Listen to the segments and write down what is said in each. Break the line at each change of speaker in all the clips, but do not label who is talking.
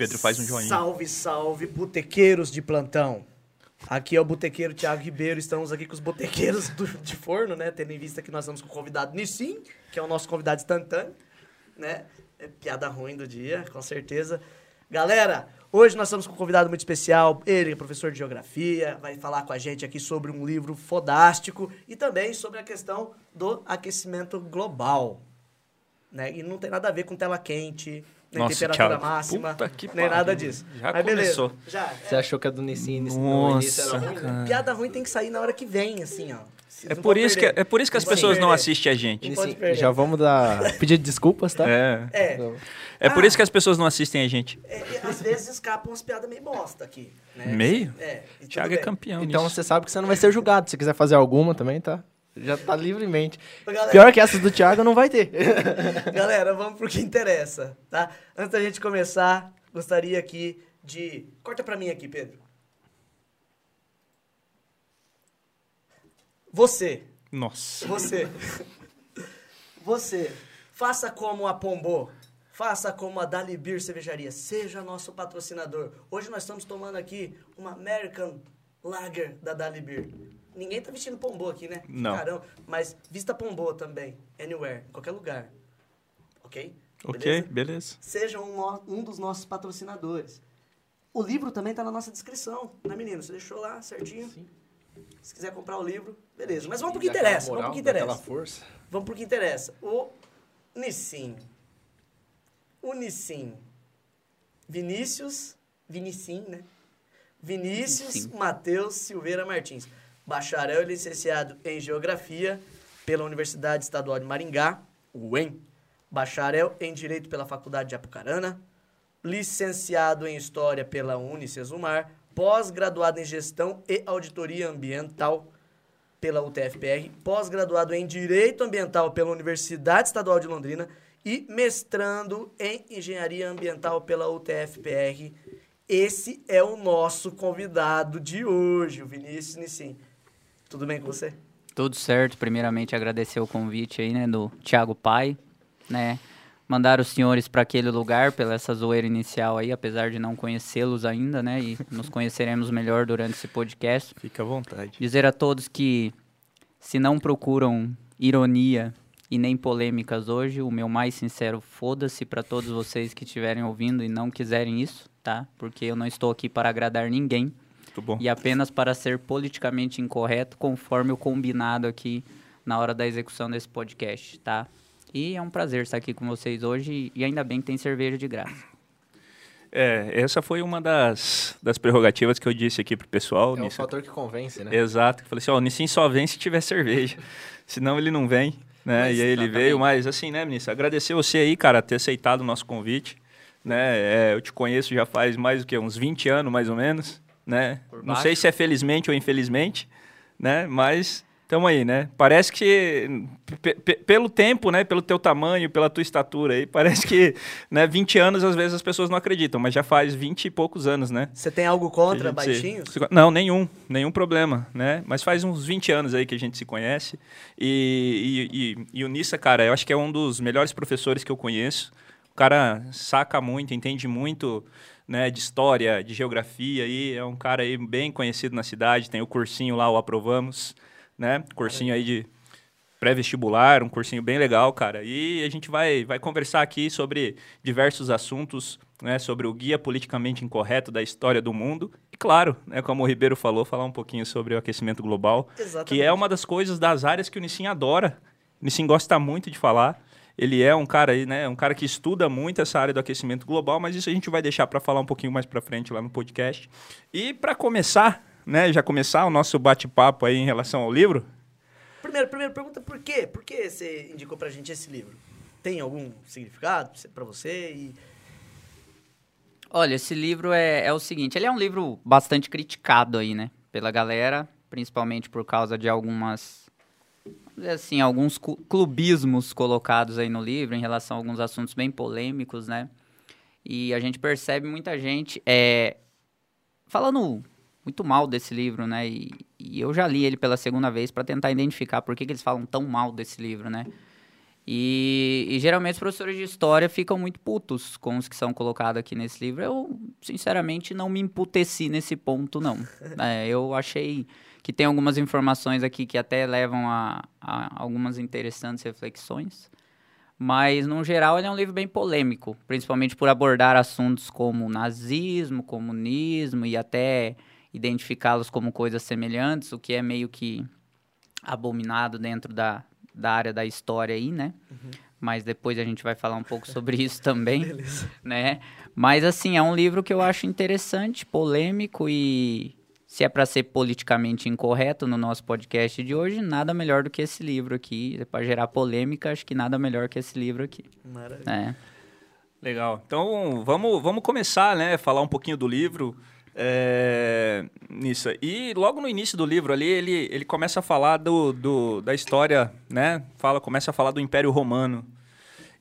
Pedro faz um joinha.
Salve, salve, botequeiros de plantão. Aqui é o botequeiro Thiago Ribeiro, estamos aqui com os botequeiros do- de forno, né? Tendo em vista que nós estamos com o convidado Nissim, que é o nosso convidado instantâneo, né? É piada ruim do dia, com certeza. Galera, hoje nós estamos com um convidado muito especial, ele é professor de geografia, vai falar com a gente aqui sobre um livro fodástico e também sobre a questão do aquecimento global. Né? E não tem nada a ver com tela quente, nem
Nossa,
temperatura
Thiago,
máxima,
puta que
nem
pariu.
nada disso.
Já
Mas beleza,
começou.
Já,
Você achou que a do Nissin no
Nossa,
início era ruim?
cara.
Piada ruim tem que sair na hora que vem, assim, ó.
É por, isso que, é por isso que as
Não
pessoas não assistem a gente.
Não
Nissin, já vamos dar pedir desculpas, tá?
É.
É,
Então,
É por
Ah.
isso que as pessoas não assistem a gente.
é, é, às vezes escapam umas piadas meio bosta aqui. Né?
Meio?
É.
Thiago é campeão
Então
nisso.
você sabe que você não vai ser julgado. Se quiser fazer alguma também, tá? Já tá livremente.
Galera,
Pior que essas do Thiago não vai ter.
Galera, vamos pro que interessa, tá? Antes da gente começar, gostaria aqui de... Corta pra mim aqui, Pedro. Você,
Nossa.
Você. Você. Faça como a Pombô. Faça como a Dalibir Cervejaria. Seja nosso patrocinador. Hoje nós estamos tomando aqui uma American Lager da Dalibir. Ninguém tá vestindo Pombô aqui, né?
Não.
Caramba. Mas vista Pombô também. Anywhere. Em qualquer lugar. Ok?
Ok,
Beleza?
beleza.
Seja um, um dos nossos patrocinadores. O livro também tá na nossa descrição, né, menino? Você deixou lá certinho? Sim. Se quiser comprar o livro, beleza. Mas vamos pro que interessa. Vamos pro que interessa.
força.
Vamos pro que interessa. O Nissim. O Nissim. Vinícius. Vinicim, né? Vinícius. Matheus Silveira Martins. Bacharel e licenciado em Geografia pela Universidade Estadual de Maringá, UEM. Bacharel em Direito pela Faculdade de Apucarana. Licenciado em História pela Unicesumar. Pós-graduado em Gestão e Auditoria Ambiental pela UTFPR, pós-graduado em Direito Ambiental pela Universidade Estadual de Londrina e mestrando em Engenharia Ambiental pela UTFPR. Esse é o nosso convidado de hoje, o Vinícius Nissim. Tudo bem com você?
Tudo certo. Primeiramente, agradecer o convite aí, né, do Thiago Pai, né? Mandar os senhores para aquele lugar pela essa zoeira inicial aí, apesar de não conhecê-los ainda, né? E nos conheceremos melhor durante esse podcast.
Fica à vontade.
Dizer a todos que se não procuram ironia e nem polêmicas hoje, o meu mais sincero foda-se para todos vocês que estiverem ouvindo e não quiserem isso, tá? Porque eu não estou aqui para agradar ninguém. E apenas para ser politicamente incorreto, conforme o combinado aqui na hora da execução desse podcast, tá? E é um prazer estar aqui com vocês hoje e ainda bem que tem cerveja de graça.
É, essa foi uma das, das prerrogativas que eu disse aqui pro pessoal.
É o
nisso.
fator que convence, né?
Exato. Eu falei assim, ó, o Nissin só vem se tiver cerveja. Senão ele não vem, né?
Mas,
e aí ele
exatamente.
veio, mas assim, né, Vinícius? Agradecer você aí, cara, ter aceitado o nosso convite. Né? É, eu te conheço já faz mais do que uns 20 anos, mais ou menos, né?
Por
Não
baixo.
sei se é felizmente ou infelizmente, né? Mas Tamo aí, né? Parece que, pe- pe- pelo tempo, né? Pelo teu tamanho, pela tua estatura aí, parece que, né? 20 anos, às vezes, as pessoas não acreditam, mas já faz 20 e poucos anos, né?
Você tem algo contra
gente
baixinhos?
Não, nenhum, nenhum problema, né? Mas faz uns 20 anos aí que a gente se conhece. E, e, e, e o Nissa, cara, eu acho que é um dos melhores professores que eu conheço. O cara saca muito, entende muito, né, de história, de geografia aí. É um cara aí bem conhecido na cidade. Tem o cursinho lá, o Aprovamos, né? Cursinho aí de pré-vestibular, um cursinho bem legal, cara. E a gente vai, vai conversar aqui sobre diversos assuntos, né, sobre o guia politicamente incorreto da história do mundo. E claro, né, como o Ribeiro falou, falar um pouquinho sobre o aquecimento global,
Exatamente.
que é uma das coisas das áreas que o Nissin adora. O Nissin gosta muito de falar. Ele é um cara aí, né, um cara que estuda muito essa área do aquecimento global, mas isso a gente vai deixar para falar um pouquinho mais para frente lá no podcast. E para começar, né, já começar o nosso bate-papo aí em relação ao livro,
Primeiro, primeira pergunta, por quê? Por que você indicou pra gente esse livro? Tem algum significado pra você? E
Olha, esse livro é, é o seguinte, ele é um livro bastante criticado aí, né? Pela galera, principalmente por causa de algumas, assim, alguns clubismos colocados aí no livro em relação a alguns assuntos bem polêmicos, né? E a gente percebe muita gente é, falando muito mal desse livro, né? E, e eu já li ele pela segunda vez para tentar identificar por que, que eles falam tão mal desse livro, né? E, e, geralmente os professores de história ficam muito putos com os que são colocados aqui nesse livro. Eu, sinceramente, não me emputeci nesse ponto, não. É, eu achei que tem algumas informações aqui que até levam a, a, algumas interessantes reflexões. Mas, no geral, ele é um livro bem polêmico, principalmente por abordar assuntos como nazismo, comunismo e até identificá-los como coisas semelhantes, o que é meio que abominado dentro da, da área da história aí, né? Uhum. Mas depois a gente vai falar um pouco sobre isso também, Beleza. né? Mas assim, é um livro que eu acho interessante, polêmico e se é para ser politicamente incorreto no nosso podcast de hoje, nada melhor do que esse livro aqui. É para gerar polêmica, acho que nada melhor que esse livro aqui. Maravilha. É.
Legal. Então, vamos, vamos começar, né? Falar um pouquinho do livro. É, nisso. E logo no início do livro ali, ele, ele começa a falar do, do, da história, né? Fala, começa a falar do Império Romano.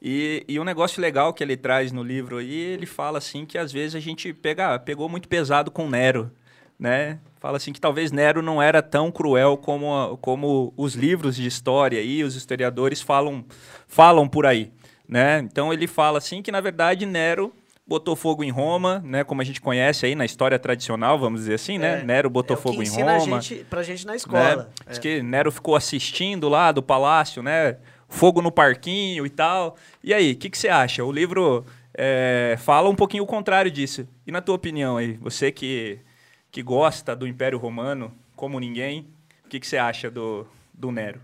E, e um negócio legal que ele traz no livro aí, ele fala assim que às vezes a gente pega, pegou muito pesado com Nero, né? Fala assim que talvez Nero não era tão cruel como, como os livros de história e os historiadores falam, falam por aí, né? Então ele fala assim que na verdade Nero botou fogo em Roma, né? Como a gente conhece aí na história tradicional, vamos dizer assim, né? É, Nero botou é fogo em Roma. A
gente, pra gente na escola.
Né? É. Diz que Nero ficou assistindo lá do palácio, né? Fogo no parquinho e tal. E aí, o que, que você acha? O livro é, fala um pouquinho o contrário disso. E na tua opinião aí, você que, que gosta do Império Romano como ninguém, o que, que você acha do, do Nero?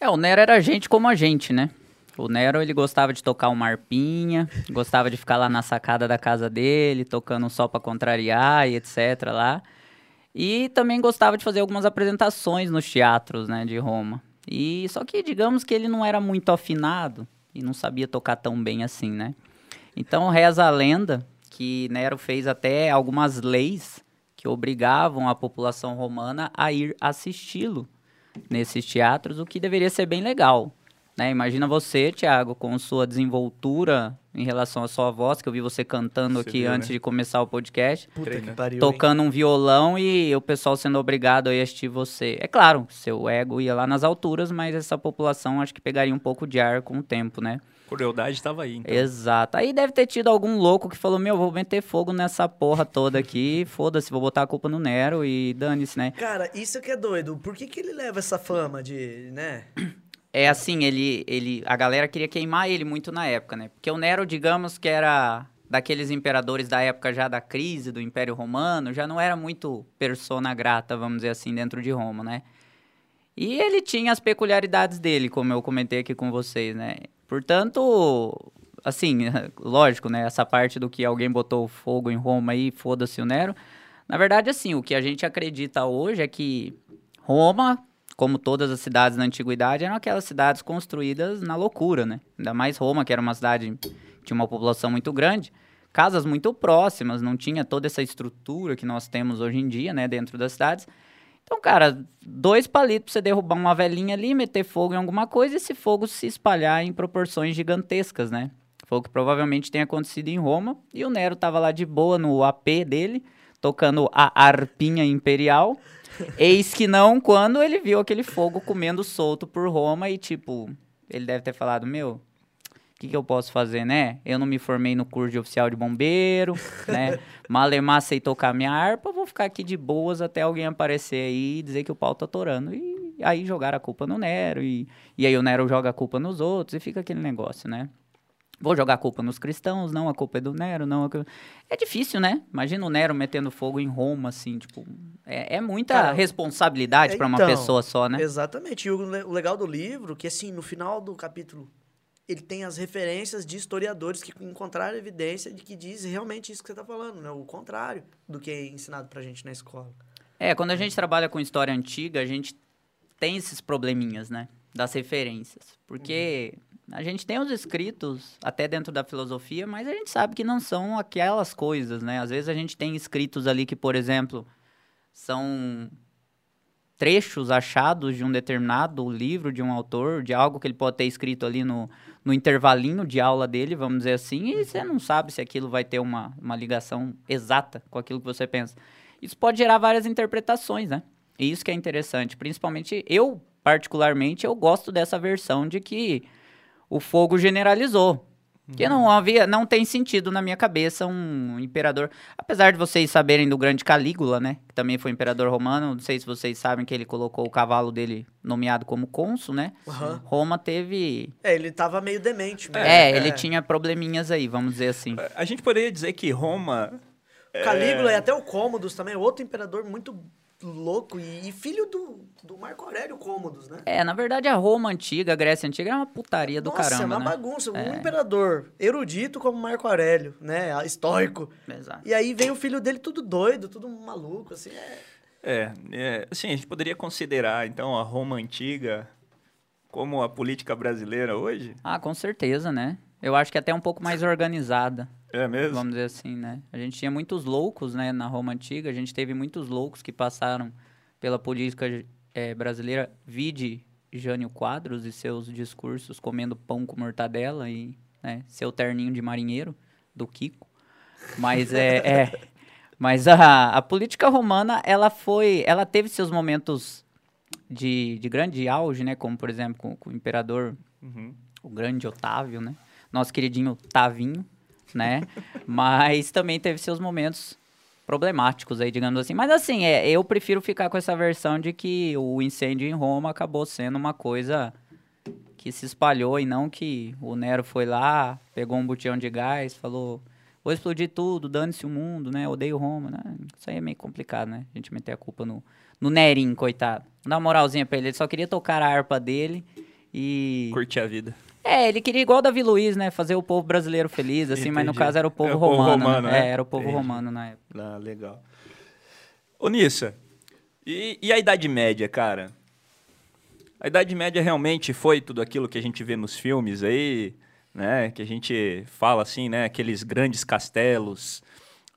É, o Nero era gente como a gente, né? O Nero, ele gostava de tocar uma arpinha, gostava de ficar lá na sacada da casa dele, tocando só para contrariar e etc lá. E também gostava de fazer algumas apresentações nos teatros, né, de Roma. E só que digamos que ele não era muito afinado e não sabia tocar tão bem assim, né? Então reza a lenda que Nero fez até algumas leis que obrigavam a população romana a ir assisti-lo nesses teatros, o que deveria ser bem legal. Né? Imagina você, Thiago, com sua desenvoltura em relação à sua voz, que eu vi você cantando você aqui viu, antes né? de começar o podcast. Puta que pariu, tocando hein? um violão e o pessoal sendo obrigado a assistir você. É claro, seu ego ia lá nas alturas, mas essa população acho que pegaria um pouco de ar com o tempo, né?
Crueldade estava aí, então.
Exato. Aí deve ter tido algum louco que falou: Meu, vou meter fogo nessa porra toda aqui, foda-se, vou botar a culpa no Nero e dane-se, né?
Cara, isso que é doido. Por que, que ele leva essa fama de, né?
É assim, ele, ele, a galera queria queimar ele muito na época, né? Porque o Nero, digamos que era daqueles imperadores da época já da crise do Império Romano, já não era muito persona grata, vamos dizer assim, dentro de Roma, né? E ele tinha as peculiaridades dele, como eu comentei aqui com vocês, né? Portanto, assim, lógico, né? Essa parte do que alguém botou fogo em Roma aí, foda-se o Nero. Na verdade, assim, o que a gente acredita hoje é que Roma como todas as cidades na antiguidade, eram aquelas cidades construídas na loucura, né? Ainda mais Roma, que era uma cidade tinha uma população muito grande, casas muito próximas, não tinha toda essa estrutura que nós temos hoje em dia, né, dentro das cidades. Então, cara, dois palitos pra você derrubar uma velhinha ali, meter fogo em alguma coisa e esse fogo se espalhar em proporções gigantescas, né? Foi o que provavelmente tem acontecido em Roma. E o Nero tava lá de boa no AP dele, tocando a arpinha imperial. Eis que não quando ele viu aquele fogo comendo solto por Roma e, tipo, ele deve ter falado: Meu, o que, que eu posso fazer, né? Eu não me formei no curso de oficial de bombeiro, né? Malemar sei tocar minha harpa, vou ficar aqui de boas até alguém aparecer aí e dizer que o pau tá torando. E aí jogar a culpa no Nero, e, e aí o Nero joga a culpa nos outros, e fica aquele negócio, né? Vou jogar a culpa nos cristãos, não, a culpa é do Nero, não. É difícil, né? Imagina o Nero metendo fogo em Roma, assim, tipo. É, é muita Cara, responsabilidade é, para uma então, pessoa só, né?
Exatamente. E o, o legal do livro, que assim, no final do capítulo, ele tem as referências de historiadores que encontraram evidência de que diz realmente isso que você está falando, né? O contrário do que é ensinado pra gente na escola.
É, quando a gente trabalha com história antiga, a gente tem esses probleminhas, né? Das referências. Porque. Uhum a gente tem os escritos até dentro da filosofia, mas a gente sabe que não são aquelas coisas, né? Às vezes a gente tem escritos ali que, por exemplo, são trechos achados de um determinado livro de um autor, de algo que ele pode ter escrito ali no, no intervalinho de aula dele, vamos dizer assim, e você não sabe se aquilo vai ter uma, uma ligação exata com aquilo que você pensa. Isso pode gerar várias interpretações, né? E isso que é interessante. Principalmente eu, particularmente, eu gosto dessa versão de que o fogo generalizou. Que não havia, não tem sentido na minha cabeça um imperador. Apesar de vocês saberem do grande Calígula, né? Que também foi imperador romano. Não sei se vocês sabem que ele colocou o cavalo dele nomeado como cônsul, né?
Aham.
Roma teve.
É, ele tava meio demente mesmo.
É, ele tinha probleminhas aí, vamos dizer assim.
A gente poderia dizer que Roma.
O Calígula e até o Cômodos também, outro imperador muito louco e, e filho do, do Marco Aurélio Cômodos, né?
É, na verdade, a Roma antiga, a Grécia antiga, era uma putaria do
Nossa, é
caramba,
uma
né?
bagunça. Um imperador erudito como Marco Aurélio, né? Estoico.
Exato.
E aí vem o filho dele tudo doido, tudo maluco, assim. É...
É, é, assim, a gente poderia considerar, então, a Roma antiga como a política brasileira hoje?
Ah, com certeza, né? Eu acho que até um pouco mais organizada,
É mesmo?
vamos dizer assim, né? A gente tinha muitos loucos, né, na Roma antiga. A gente teve muitos loucos que passaram pela política eh, brasileira. Vide Jânio Quadros e seus discursos comendo pão com mortadela e né, seu terninho de marinheiro do Kiko. Mas é, é mas a, a política romana ela foi, ela teve seus momentos de, de grande auge, né? Como por exemplo com, com o imperador
Uhum.
o grande Otávio, né? Nosso queridinho Tavinho, né? Mas também teve seus momentos problemáticos aí, digamos assim. Mas assim, é, eu prefiro ficar com essa versão de que o incêndio em Roma acabou sendo uma coisa que se espalhou e não que o Nero foi lá, pegou um botijão de gás, falou, vou explodir tudo, dane-se o mundo, né? Odeio Roma, né? Isso aí é meio complicado, né? A gente meter a culpa no, no Nerinho, coitado. Dá uma moralzinha pra ele, ele só queria tocar a harpa dele e...
Curtir a vida.
É, ele queria igual o Davi Luiz, né? Fazer o povo brasileiro feliz, assim, mas no
Entendi.
caso era o povo
É o povo
romano.
romano,
né?
né?
É, era o povo
Entendi.
romano na época.
Ah, legal. Ô, Nissa, e, e a Idade Média, cara? A Idade Média realmente foi tudo aquilo que a gente vê nos filmes aí, né? Que a gente fala assim, né? Aqueles grandes castelos,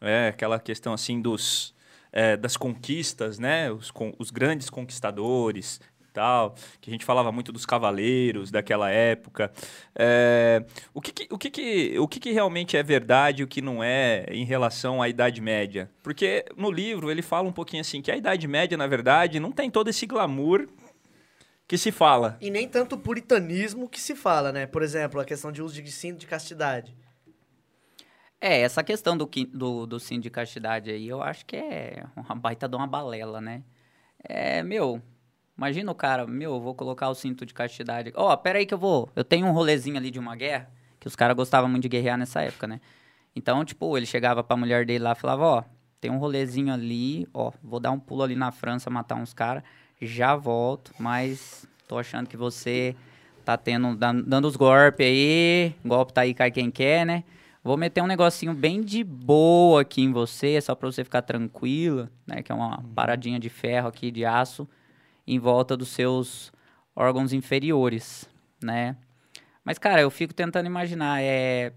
é, aquela questão assim dos, é, das conquistas, né? Os, con- os grandes conquistadores tal, que a gente falava muito dos cavaleiros daquela época. É, o que, que- o, que, que, o que, que realmente é verdade e o que não é em relação à Idade Média? Porque no livro ele fala um pouquinho assim que a Idade Média, na verdade, não tem todo esse glamour que se fala.
E nem tanto puritanismo que se fala, né? Por exemplo, a questão de uso de cinto de castidade.
É, essa questão do, do, do sim de castidade aí, eu acho que é uma baita de uma balela, né? É, meu, imagina o cara, meu, eu vou colocar o cinto de castidade. Ó, pera aí que eu vou, eu tenho um rolezinho ali de uma guerra, que os caras gostavam muito de guerrear nessa época, né? Então, tipo, ele chegava pra mulher dele lá e falava, ó, tem um rolezinho ali, ó, vou dar um pulo ali na França, matar uns caras, já volto, mas tô achando que você tá tendo, dan- dando os golpes aí, golpe tá aí, cai quem quer, né? Vou meter um negocinho bem de boa aqui em você, só pra você ficar tranquila, né? Que é uma paradinha de ferro aqui, de aço, em volta dos seus órgãos inferiores, né? Mas, cara, eu fico tentando imaginar, é...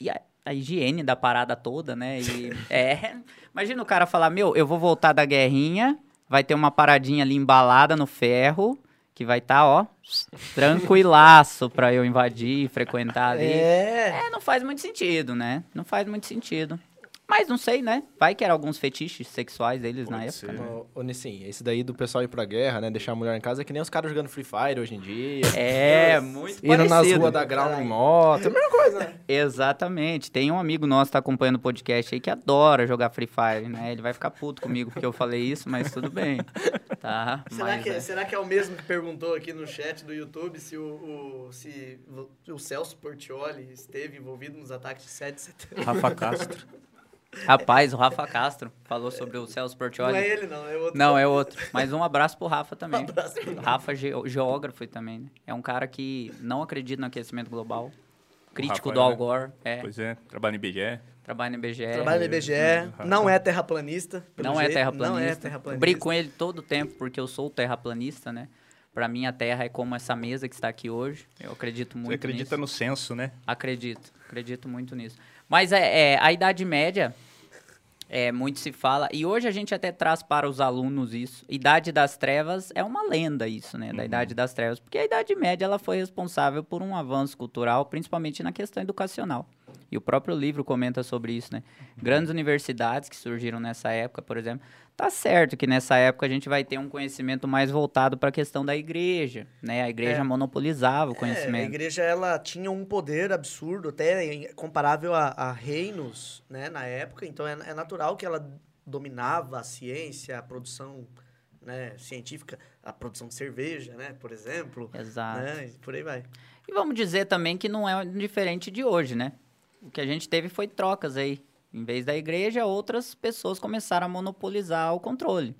E a, a higiene da parada toda, né? E, é... Imagina o cara falar, meu, eu vou voltar da guerrinha, vai ter uma paradinha ali embalada no ferro, que vai estar, ó, tranquilaço pra eu invadir, frequentar ali.
É.
É, não faz muito sentido, né? Não faz muito sentido. Mas não sei, né? Vai que era alguns fetiches sexuais deles na
Pode
época.
ser.
né?
Ô, ô Nissim, esse daí do pessoal ir pra guerra, né? Deixar a mulher em casa é que nem os caras jogando Free Fire hoje em dia.
É, muito
Indo nas
parecido.
ruas da Ground em moto. É a mesma coisa, né?
Exatamente. Tem um amigo nosso que tá acompanhando o podcast aí que adora jogar Free Fire, né? Ele vai ficar puto comigo porque eu falei isso, mas tudo bem. Tá?
Será
Mas,
que,
é.
será que é o mesmo que perguntou aqui no chat do YouTube se o, o- se o Celso Portioli esteve envolvido nos ataques de 7 de setembro?
Rafa Castro.
Rapaz, o Rafa Castro falou sobre o Celso
Não
Portioli.
é ele, não, é outro.
Não, é outro. Mas um abraço pro Rafa também.
Um abraço pro
Rafa, ge- geógrafo também, né? É um cara que não acredita no aquecimento global. Crítico
Rafa,
do Al
né?
Gore. É,
Pois é, trabalha no IBGE.
trabalha no IBGE.
Trabalha no IBGE, não é terraplanista. pelo
Não é
jeito,
terraplanista.
Não é terraplanista.
Brigo com ele todo o tempo, porque eu sou terraplanista, né? Pra mim, a Terra é como essa mesa que está aqui hoje. Eu acredito muito
Você acredita
nisso.
no censo, né?
Acredito, acredito muito nisso. Mas é, é, a Idade Média, é, muito se fala, e hoje a gente até traz para os alunos isso. Idade das Trevas é uma lenda isso, né? Da Idade das Trevas. Porque a Idade Média ela foi responsável por um avanço cultural, principalmente na questão educacional. E o próprio livro comenta sobre isso, né? Grandes universidades que surgiram nessa época, por exemplo, tá certo que nessa época a gente vai ter um conhecimento mais voltado para a questão da igreja, né? A igreja
É.
monopolizava o
É, a
conhecimento.
igreja ela tinha um poder absurdo, até comparável a, a reinos, né, na época. Então é, é natural que ela dominava a ciência, a produção né, científica, a produção de cerveja, né, por exemplo.
Exato.
Né, por aí vai.
E vamos dizer também que não é diferente de hoje, né? O que a gente teve foi trocas aí. Em vez da igreja, outras pessoas começaram a monopolizar o controle.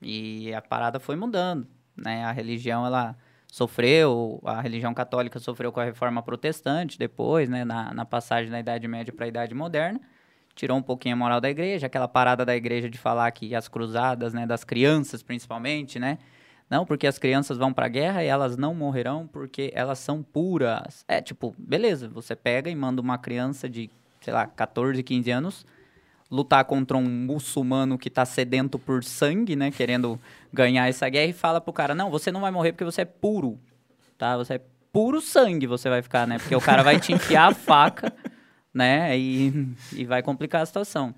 E a parada foi mudando, né? A religião, ela sofreu, a religião católica sofreu com a reforma protestante depois, né? Na, na passagem da Idade Média para a Idade Moderna. Tirou um pouquinho a moral da igreja, aquela parada da igreja de falar que as cruzadas, né? Das crianças, principalmente, né? Não, porque as crianças vão pra guerra e elas não morrerão porque elas são puras. É, tipo, beleza, você pega e manda uma criança de, sei lá, 14, 15 anos lutar contra um muçulmano que tá sedento por sangue, né, querendo ganhar essa guerra e fala pro cara: "Não, você não vai morrer porque você é puro". Tá? Você é puro sangue, você vai ficar, né? Porque o cara vai te enfiar a faca, né? E, e vai complicar a situação.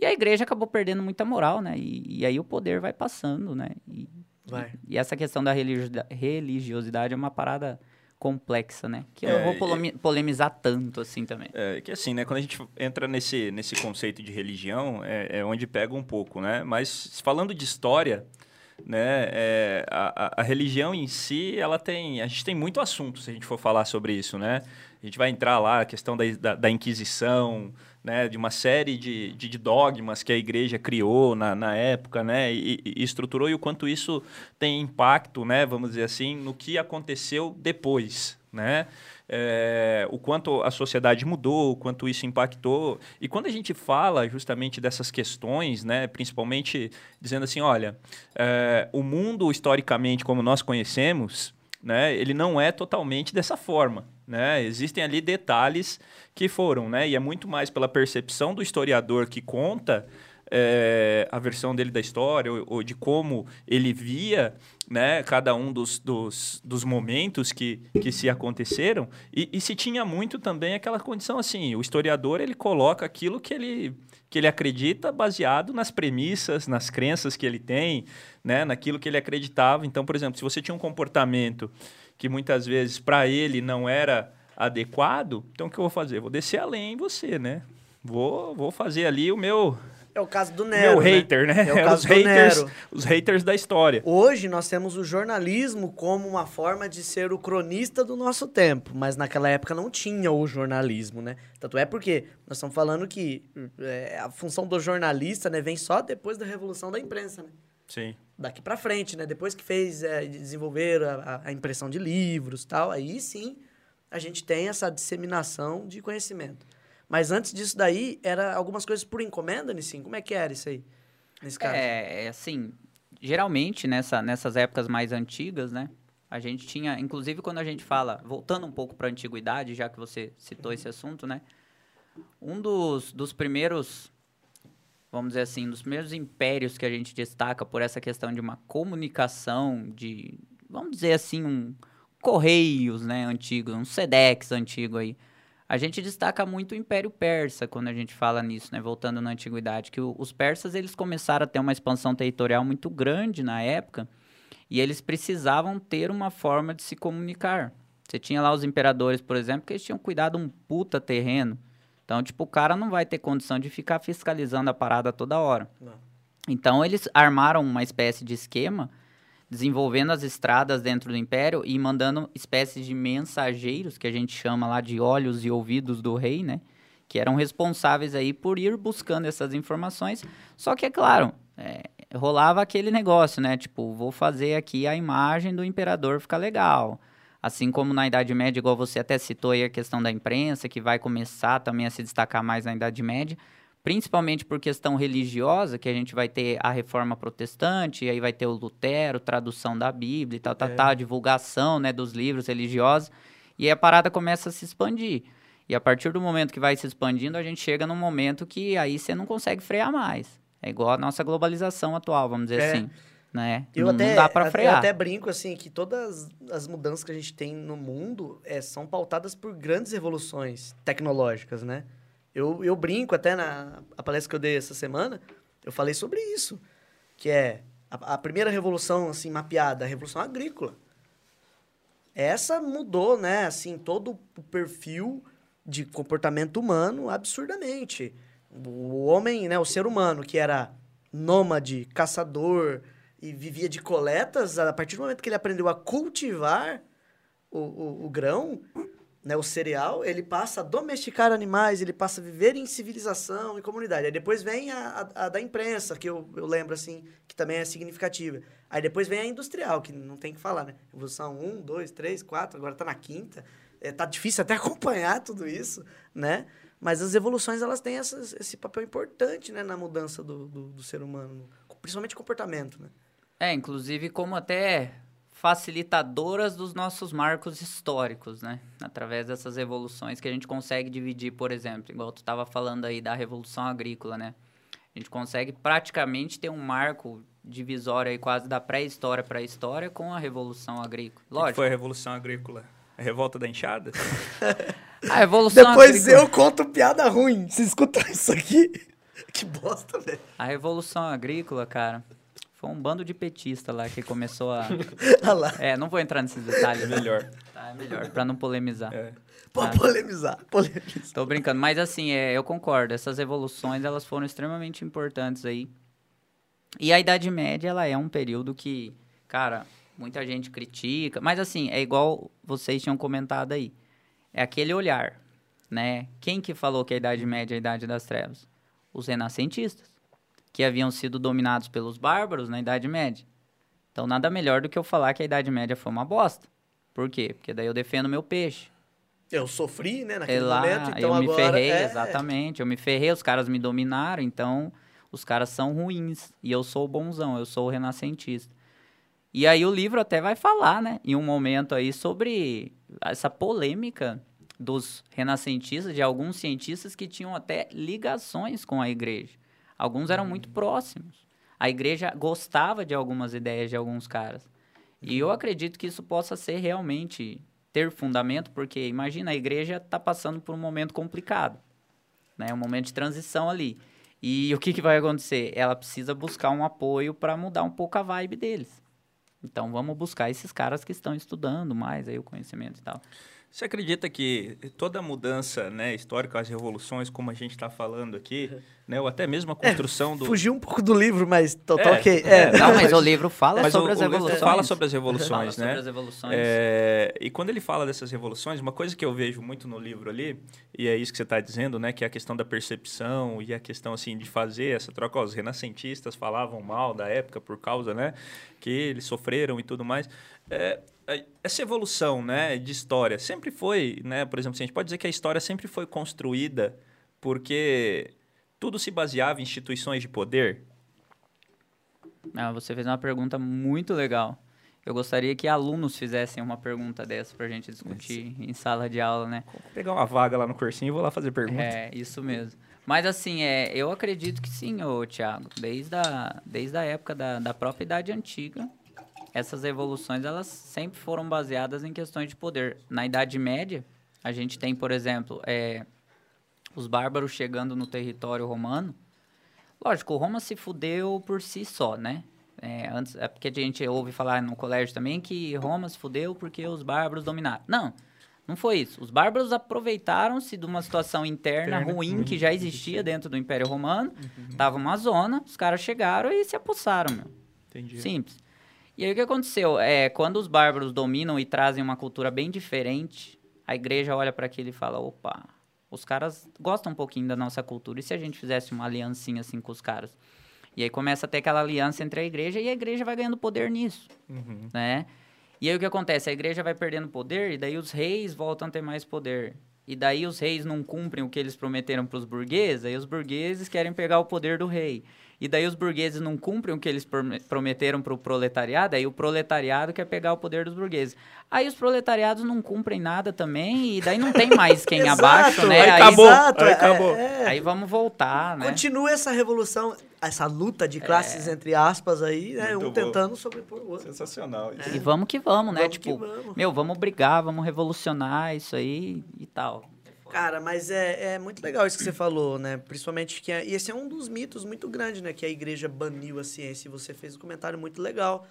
E a igreja acabou perdendo muita moral, né? E, e aí o poder vai passando, né? E,
Vai.
e essa questão da religio- religiosidade é uma parada complexa, né? Que eu não
É,
vou
e-
polemi- polemizar tanto assim também.
É que assim, né? Quando a gente entra nesse, nesse conceito de religião, é, é onde pega um pouco, né? Mas falando de história, né? é, a, a- a religião em si, ela tem... A gente tem muito assunto se a gente for falar sobre isso, né? A gente vai entrar lá, a questão da, da, da Inquisição, né? De uma série de, de, de dogmas que a igreja criou na, na época, né? E, e estruturou e o quanto isso tem impacto, né? Vamos dizer assim, no que aconteceu depois, né? É, o quanto a sociedade mudou, o quanto isso impactou. E quando a gente fala justamente dessas questões, né, principalmente dizendo assim, olha, é, o mundo historicamente como nós conhecemos, né, ele não é totalmente dessa forma. Né? Existem ali detalhes que foram, né? e é muito mais pela percepção do historiador que conta é, a versão dele da história, ou, ou de como ele via né, cada um dos, dos, dos momentos que, que se aconteceram, e, e se tinha muito também aquela condição assim, o historiador ele coloca aquilo que ele, que ele acredita baseado nas premissas, nas crenças que ele tem, né, naquilo que ele acreditava. Então, por exemplo, se você tinha um comportamento que muitas vezes para ele não era adequado, então o que eu vou fazer? Vou descer além em você, né? Vou, vou fazer ali o meu
É o caso do Nero.
meu
né?
hater, né?
É o caso
os
do
haters,
Nero.
os haters da história.
Hoje nós temos o jornalismo como uma forma de ser o cronista do nosso tempo, mas naquela época não tinha o jornalismo, né? Tanto é porque nós estamos falando que é, a função do jornalista né, vem só depois da revolução da imprensa, né?
Sim.
Daqui pra frente, né? Depois que fez, é, desenvolver a, a- a impressão de livros tal, aí sim a gente tem essa disseminação de conhecimento. Mas antes disso daí, era algumas coisas por encomenda, Nissim? Como é que era isso aí? Nesse caso?
É, é assim, geralmente nessa, nessas épocas mais antigas, né? A gente tinha, inclusive quando a gente fala, voltando um pouco para a antiguidade, já que você citou esse assunto, né? Um dos, dos primeiros, vamos dizer assim, dos primeiros impérios que a gente destaca por essa questão de uma comunicação, de, vamos dizer assim, um correios, né, antigos, um Sedex antigo aí. A gente destaca muito o Império Persa quando a gente fala nisso, né? Voltando na antiguidade, que o- os persas eles começaram a ter uma expansão territorial muito grande na época e eles precisavam ter uma forma de se comunicar. Você tinha lá os imperadores, por exemplo, que eles tinham cuidado um puta terreno. Então, tipo, o cara não vai ter condição de ficar fiscalizando a parada toda hora.
Não.
Então, eles armaram uma espécie de esquema, desenvolvendo as estradas dentro do império e mandando espécies de mensageiros, que a gente chama lá de olhos e ouvidos do rei, né? Que eram responsáveis aí por ir buscando essas informações. Só que, é claro, é, rolava aquele negócio, né? Tipo, vou fazer aqui a imagem do imperador ficar legal. Assim como na Idade Média, igual você até citou aí a questão da imprensa, que vai começar também a se destacar mais na Idade Média, principalmente por questão religiosa, que a gente vai ter a reforma protestante, aí vai ter o Lutero, tradução da Bíblia e tal, tal,
É.
tal, divulgação né, dos livros religiosos, e aí a parada começa a se expandir. E a partir do momento que vai se expandindo, a gente chega num momento que aí você não consegue frear mais. É igual a nossa globalização atual, vamos dizer
É.
assim. né?
Eu
não,
até,
não dá
eu
frear.
até brinco, assim, que todas as mudanças que a gente tem no mundo é, são pautadas por grandes revoluções tecnológicas, né? Eu, eu brinco até na a palestra que eu dei essa semana, eu falei sobre isso, que é a, a primeira revolução, assim, mapeada, a revolução agrícola. Essa mudou, né, assim, todo o perfil de comportamento humano absurdamente. O homem, né, o ser humano que era nômade, caçador e vivia de coletas, a partir do momento que ele aprendeu a cultivar o, o, o grão, né, o cereal, ele passa a domesticar animais, ele passa a viver em civilização, em comunidade. Aí depois vem a, a, a da imprensa, que eu, eu lembro, assim, que também é significativa. Aí depois vem a industrial, que não tem que falar, né? Evolução 1, 2, 3, 4, agora tá na quinta. É, tá difícil até acompanhar tudo isso, né? Mas as evoluções, elas têm essas, esse papel importante, né? Na mudança do, do, do ser humano, principalmente comportamento, né?
É, inclusive como até facilitadoras dos nossos marcos históricos, né? Através dessas revoluções que a gente consegue dividir, por exemplo, igual tu estava falando aí da Revolução Agrícola, né? A gente consegue praticamente ter um marco divisório aí quase da pré-história para a história com a Revolução Agrícola.
O que
Lógico.
foi a Revolução Agrícola? A revolta da enxada?
A Revolução
Depois
Agrícola...
eu conto piada ruim. Você escutou isso aqui? Que bosta, velho.
A Revolução Agrícola, cara, foi um bando de petista lá que começou a...
Lá.
É, não vou entrar nesses detalhes.
É melhor.
Tá, é melhor, pra não polemizar.
É.
Pode polemizar. Polemizar.
Tô brincando, mas assim, é, eu concordo. Essas evoluções, elas foram extremamente importantes aí. E a Idade Média, ela é um período que, cara, muita gente critica. Mas assim, é igual vocês tinham comentado aí. É aquele olhar, né? Quem que falou que a Idade Média é a Idade das Trevas? Os renascentistas, que haviam sido dominados pelos bárbaros na Idade Média. Então, nada melhor do que eu falar que a Idade Média foi uma bosta. Por quê? Porque daí eu defendo meu peixe.
Eu sofri, né,
É
naquele
lá,
momento, então
eu me
agora...
ferrei,
é...
exatamente. Eu me ferrei, os caras me dominaram, então os caras são ruins. E eu sou o bonzão, eu sou o renascentista. E aí o livro até vai falar, né, em um momento aí, sobre essa polêmica dos renascentistas, de alguns cientistas que tinham até ligações com a igreja. Alguns eram muito próximos. A igreja gostava de algumas ideias de alguns caras. E eu acredito que isso possa ser realmente ter fundamento, porque imagina, a igreja está passando por um momento complicado, né? Um momento de transição ali. E o que, que vai acontecer? Ela precisa buscar um apoio para mudar um pouco a vibe deles. Então vamos buscar esses caras que estão estudando mais aí o conhecimento e tal.
Você acredita que toda mudança né, histórica, as revoluções, como a gente está falando aqui, né, ou até mesmo a construção do.
Fugiu um pouco do livro, mas tô, tô
É,
ok.
é,
É,
Não, mas o livro fala
Mas
sobre
o,
as
o livro
revoluções.
fala sobre as
Fala
revoluções,
sobre
né?
as revoluções.
É, e quando ele fala dessas revoluções, uma coisa que eu vejo muito no livro ali, e é isso que você está dizendo, né, que é a questão da percepção e a questão assim de fazer essa troca. Ó, os renascentistas falavam mal da época por causa, né, que eles sofreram e tudo mais. É, é, essa evolução, né, de história sempre foi, né, por exemplo, assim, a gente pode dizer que a história sempre foi construída porque tudo se baseava em instituições de poder.
Ah, você fez uma pergunta muito legal. Eu gostaria que alunos fizessem uma pergunta dessa pra gente discutir em sala de aula, né?
Vou pegar uma vaga lá no cursinho e vou lá fazer pergunta.
É, isso mesmo. Mas assim, é, eu acredito que sim, ô Thiago. Desde a, desde a época da, da própria Idade Antiga, essas evoluções elas sempre foram baseadas em questões de poder. Na Idade Média, a gente tem, por exemplo, é, os bárbaros chegando no território romano. Lógico, Roma se fudeu por si só, né? É, antes, é porque a gente ouve falar no colégio também que Roma se fudeu porque os bárbaros dominaram. Não, não foi isso. Os bárbaros aproveitaram-se de uma situação interna ruim que já existia dentro do Império Romano. Tava uma zona, os caras chegaram e se apossaram, meu.
Entendi.
Simples. E aí o que aconteceu? É, quando os bárbaros dominam e trazem uma cultura bem diferente, a igreja olha para aquilo e fala: opa, os caras gostam um pouquinho da nossa cultura. E se a gente fizesse uma aliancinha assim com os caras? E aí começa a ter aquela aliança entre a igreja e a igreja vai ganhando poder nisso,
Uhum.
né? E aí o que acontece? A igreja vai perdendo poder e daí os reis voltam a ter mais poder. E daí os reis não cumprem o que eles prometeram para os burgueses, aí os burgueses querem pegar o poder do rei. E daí os burgueses não cumprem o que eles prome- prometeram para o proletariado, aí o proletariado quer pegar o poder dos burgueses. Aí os proletariados não cumprem nada também, e daí não tem mais quem
Exato,
abaixo, né?
aí
Aí,
acabou.
Exato,
aí
é-
acabou.
é.
aí vamos voltar, né?
Continua essa revolução, essa luta de classes, entre aspas, aí, né?
Muito
Um
bom.
tentando sobrepor o outro.
Sensacional. isso.
E vamos que vamos, né?
Vamos que
tipo,
vamos.
meu, vamos brigar, vamos revolucionar isso aí e tal.
Cara, mas é, é muito legal isso que você falou, né? Principalmente que... é- e esse é um dos mitos muito grandes, né? Que a igreja baniu a ciência. E você fez um comentário muito legal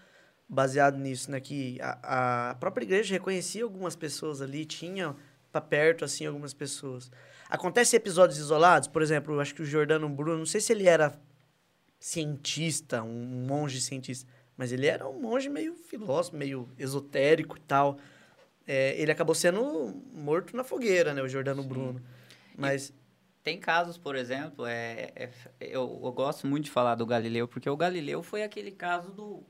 baseado nisso, né? Que a, a própria igreja reconhecia algumas pessoas ali, tinha pra perto, assim, algumas pessoas. Acontece episódios isolados, por exemplo, acho que o Jordano Bruno, não sei se ele era cientista, um monge cientista, mas ele era um monge meio filósofo, meio esotérico e tal. É, ele acabou sendo morto na fogueira, né, o Jordano Bruno. Mas
Tem casos, por exemplo, é, é- eu, eu gosto muito de falar do Galileu, porque o Galileu foi aquele caso do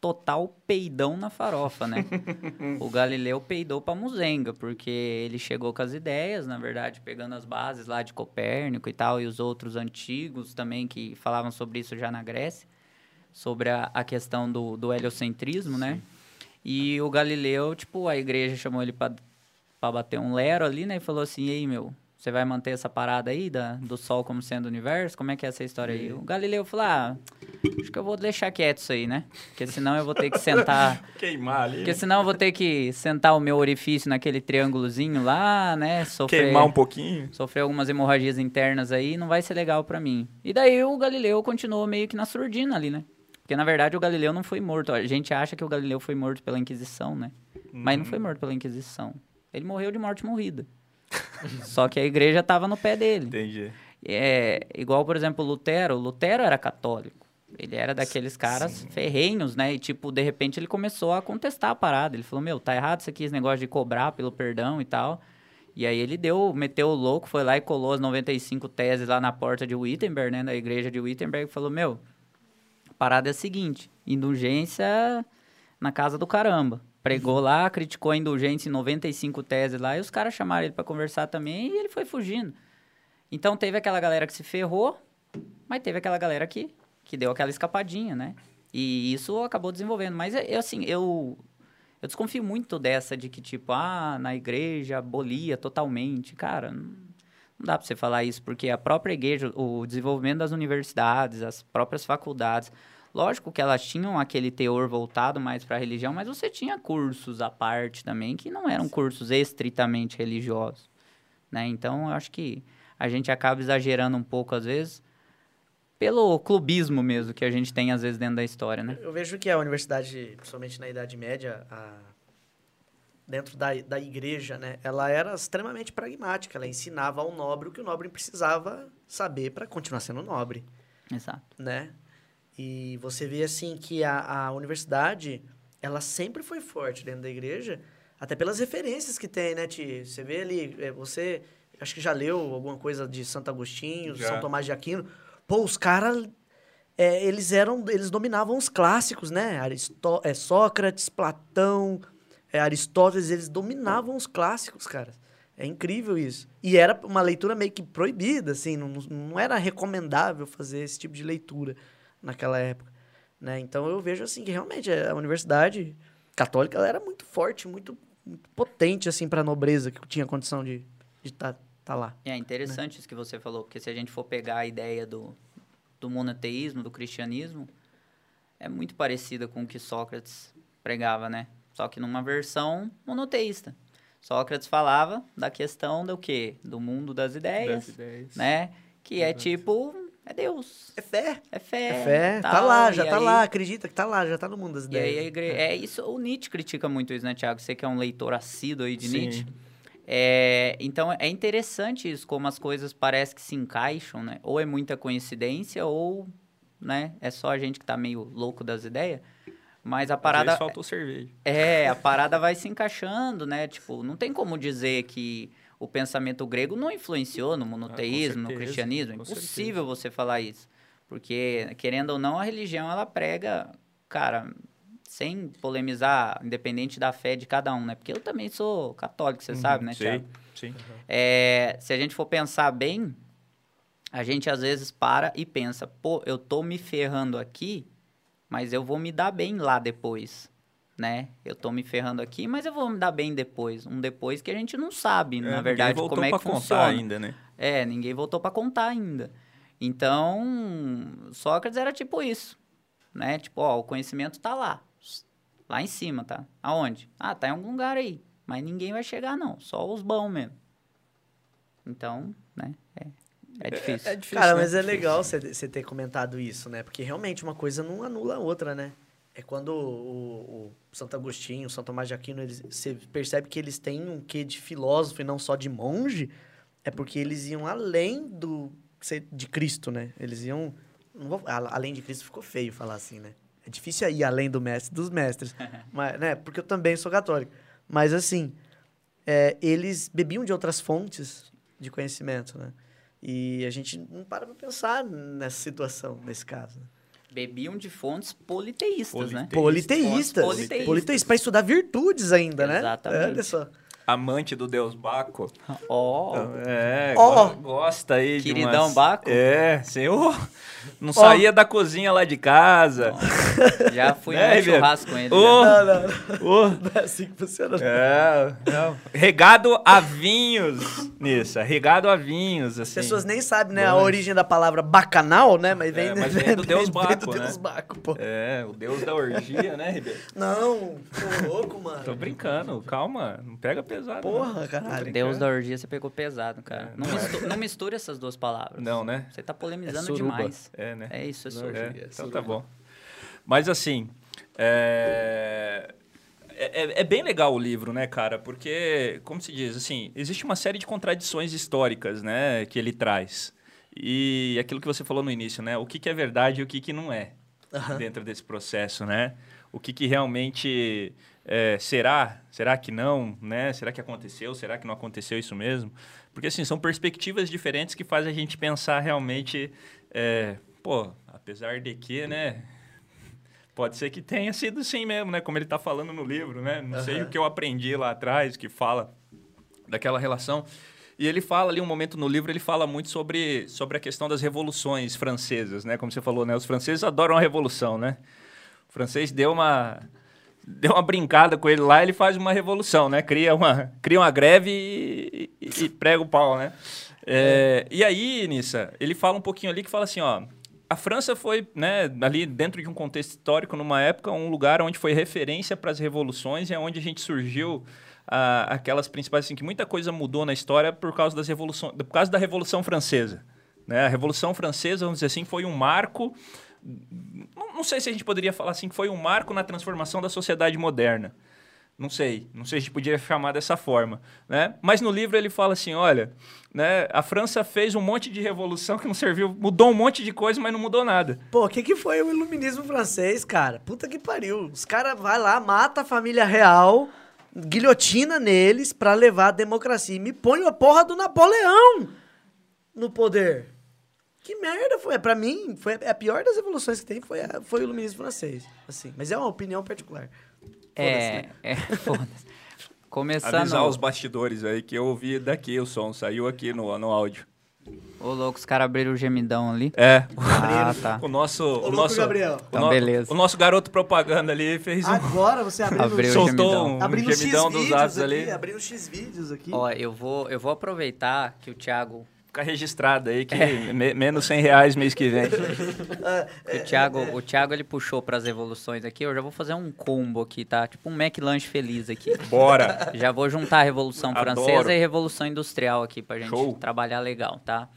total peidão na farofa, né? o Galileu peidou pra muzenga, porque ele chegou com as ideias, na verdade, pegando as bases lá de Copérnico e tal, e os outros antigos também que falavam sobre isso já na Grécia, sobre a, a questão do, do heliocentrismo, né? E o Galileu, tipo, a igreja chamou ele pra pra bater um lero ali, né? E falou assim, e aí, meu, você vai manter essa parada aí da, do Sol como sendo o universo? Como é que é essa história aí? O Galileu falou, ah, acho que eu vou deixar quieto isso aí, né? Porque senão eu vou ter que sentar...
Queimar ali.
Porque senão eu vou ter que sentar o meu orifício naquele triângulozinho lá, né? Sofrer,
Queimar um pouquinho.
sofrer algumas hemorragias internas aí, não vai ser legal pra mim. E daí o Galileu continuou meio que na surdina ali, né? Porque na verdade o Galileu não foi morto. A gente acha que o Galileu foi morto pela Inquisição, né? Mas não foi morto pela Inquisição. Ele morreu de morte morrida. Só que a igreja tava no pé dele.
Entendi.
É igual, por exemplo, Lutero. Lutero era católico. Ele era daqueles caras ferrenhos, né? E, tipo, de repente ele começou a contestar a parada. Ele falou, meu, tá errado isso aqui, esse negócio de cobrar pelo perdão e tal. E aí ele deu, meteu o louco, foi lá e colou as 95 teses lá na porta de Wittenberg, né? Da igreja de Wittenberg, e falou, meu, parada é a seguinte, indulgência na casa do caramba. Pregou lá, criticou a indulgência em 95 teses lá, e os caras chamaram ele pra conversar também, e ele foi fugindo. Então teve aquela galera que se ferrou, mas teve aquela galera que, que deu aquela escapadinha, né? E isso acabou desenvolvendo. Mas, é- eu, assim, eu, eu desconfio muito dessa de que, tipo, ah, na igreja abolia totalmente. Cara, não, não dá pra você falar isso, porque a própria igreja, o desenvolvimento das universidades, as próprias faculdades, lógico que elas tinham aquele teor voltado mais pra religião, mas você tinha cursos à parte também, que não eram cursos estritamente religiosos, né? Então, eu acho que a gente acaba exagerando um pouco, às vezes, pelo clubismo mesmo que a gente tem, às vezes, dentro da história, né?
eu vejo que a universidade, principalmente na Idade Média, a- dentro da, da igreja, né, ela era extremamente pragmática. Ela ensinava ao nobre o que o nobre precisava saber para continuar sendo nobre.
Exato.
né? E você vê assim que a, a universidade, ela sempre foi forte dentro da igreja, até pelas referências que tem, né, Ti? Você vê ali, é, você acho que já leu alguma coisa de Santo Agostinho,
Já.
São Tomás de Aquino. Pô, os caras, é, eles eram, eles dominavam os clássicos, né? Aristó é, Sócrates, Platão, é, Aristóteles, eles dominavam os clássicos, cara. É incrível isso. E era uma leitura meio que proibida, assim, não, não era recomendável fazer esse tipo de leitura naquela época, né? Então eu vejo assim que realmente a universidade católica ela era muito forte, muito, muito potente assim para a nobreza que tinha condição de estar tá, lá.
É interessante isso que você falou, porque se a gente for pegar a ideia do, do monoteísmo, do cristianismo, é muito parecida com o que Sócrates pregava, né? Só que numa versão monoteísta. Sócrates falava da questão do quê? Do mundo das ideias,
Das ideias.
né? Que é
Exato.
tipo, é Deus,
É fé.
é fé.
É fé. Tá lá, já
e
tá
aí-
lá, acredita que tá lá, já tá no mundo das
E
ideias.
aí a igreja, é isso, o Nietzsche critica muito isso, né, Tiago? Você que é um leitor assíduo aí de
Sim.
Nietzsche. É, então é interessante isso, como as coisas parecem que se encaixam, né? Ou é muita coincidência, ou né, é só a gente que tá meio louco das ideias. Mas a
Às
parada.
vezes faltou cerveja.
É, a parada vai se encaixando, né? Tipo, não tem como dizer que o pensamento grego não influenciou no monoteísmo, no
certeza,
cristianismo. É impossível você falar isso. Porque, querendo ou não, a religião, ela prega, cara, sem polemizar, independente da fé de cada um, né? Porque eu também sou católico, você sabe, né,
Uhum. Sim,
Thiago?
sim.
É, se a gente for pensar bem, a gente às vezes para e pensa, pô, eu tô me ferrando aqui, mas eu vou me dar bem lá depois, né? Eu tô me ferrando aqui, mas eu vou me dar bem depois. Um depois que a gente não sabe,
É,
na verdade, como é que
contar
funciona.
ainda, né?
É, ninguém voltou pra contar ainda. Então, Sócrates era tipo isso, né? Tipo, ó, o conhecimento tá lá, lá em cima, tá? Aonde? Ah, tá em algum lugar aí, mas ninguém vai chegar não, só os bons mesmo. Então, né? É, é difícil.
É difícil,
Cara,
né?
mas é legal você ter comentado isso, né? Porque realmente uma coisa não anula a outra, né? É quando o, o Santo Agostinho, o São Tomás de Aquino, eles, você percebe que eles têm um quê de filósofo e não só de monge, é porque eles iam além do de Cristo, né? Eles iam... não vou- além de Cristo ficou feio falar assim, né? É difícil ir além do mestre dos mestres, mas, né? Porque eu também sou católico. Mas assim, é, eles bebiam de outras fontes de conhecimento, né? E a gente não para pra pensar nessa situação, nesse caso. né?
Bebiam de fontes politeístas, né?
Politeístas.
Politeístas.
Politeístas. Para estudar virtudes ainda, né?
Exatamente.
É, olha só.
Amante do deus Baco.
Ó,
É,
Ó.
go- gosta aí de
Queridão
umas...
Baco?
É, ô, não saía da cozinha lá de casa.
já fui
Né,
no churrasco com ele.
Ô,
já.
Não, não, não.
ô.
Não é assim que funciona.
É, não. regado a vinhos, Nissa. Regado a vinhos, assim.
As pessoas nem sabem, né, a
Bom.
origem da palavra bacanal, né? Mas vem,
É, mas vem do Deus
vem
Baco,
do
né?
Deus Baco, pô.
É, o deus da orgia, né, Ribeiro?
Não, tô louco, mano.
Tô brincando, calma. Não pega pesado. Não.
Porra, caralho.
Deus da orgia, você pegou pesado, cara.
É,
não,
não é.
mistu- não misture essas duas palavras.
Não, né?
Você tá polemizando
É
demais.
É, né?
É isso, é
Não,
suruba.
É, então tá bom. Mas assim, é... É, é bem legal o livro, né, cara? Porque, como se diz, assim, existe uma série de contradições históricas, né, que ele traz. E aquilo que você falou no início, né? O que, que é verdade e o que, que não é dentro desse processo, né? O que, que realmente é, será? Será que não? Né? Será que aconteceu? Será que não aconteceu isso mesmo? Porque, assim, são perspectivas diferentes que fazem a gente pensar realmente... é, pô, apesar de que, né? Pode ser que tenha sido sim mesmo, né? Como ele está falando no livro, né? Não sei
Aham.
o que eu aprendi lá atrás, que fala daquela relação. E ele fala ali um momento no livro, ele fala muito sobre, sobre a questão das revoluções francesas, né? Como você falou, né? Os franceses adoram a revolução, né? O francês deu uma deu uma brincada com ele lá, ele faz uma revolução, né? Cria uma cria uma greve e, e- e prega o pau, né? É, e aí, Nissa, ele fala um pouquinho ali que fala assim, ó, a França foi, né, ali dentro de um contexto histórico, numa época, um lugar onde foi referência para as revoluções e é onde a gente surgiu ah, aquelas principais, assim, que muita coisa mudou na história por causa das revoluções, por causa da Revolução Francesa. Né? A Revolução Francesa, vamos dizer assim, foi um marco. Não, não sei se a gente poderia falar assim que foi um marco na transformação da sociedade moderna. Não sei, não sei se a gente podia chamar dessa forma, né? Mas no livro ele fala assim, olha, né, a França fez um monte de revolução que não serviu, mudou um monte de coisa, mas não mudou nada.
Pô, o que, que foi o iluminismo francês, cara? Puta que pariu. Os caras vai lá, mata a família real, guilhotina neles pra levar a democracia. E me põe a porra do Napoleão no poder. Que merda foi? Pra mim, foi a pior das evoluções que tem foi, a- foi o iluminismo francês. Assim, mas é uma opinião particular. Foda-se,
É,
né?
é, foda-se. Começando.
Avisar os bastidores aí que eu ouvi daqui o som, saiu aqui no, no áudio.
Ô, louco, os caras abriram o gemidão ali.
É,
Ah, tá.
o nosso, o
louco,
nosso,
Gabriel.
o,
Então,
no-
beleza.
o nosso garoto propaganda ali fez um,
Agora você abriu
Abriu o
soltou
gemidão.
um,
abrindo
gemidão
X
dos
vídeos
atos
aqui,
ali.
abrindo X vídeos aqui.
Ó, eu vou, eu vou aproveitar que o Thiago.
Fica registrado aí que
É.
me- menos 100 reais mês que vem.
que o Thiago, o Thiago ele puxou pras evoluções aqui. Eu já vou fazer um combo aqui, tá? Tipo um McLanche feliz aqui.
Bora!
Já vou juntar a Revolução
Adoro.
Francesa e Revolução Industrial aqui pra gente
Show.
trabalhar legal, tá?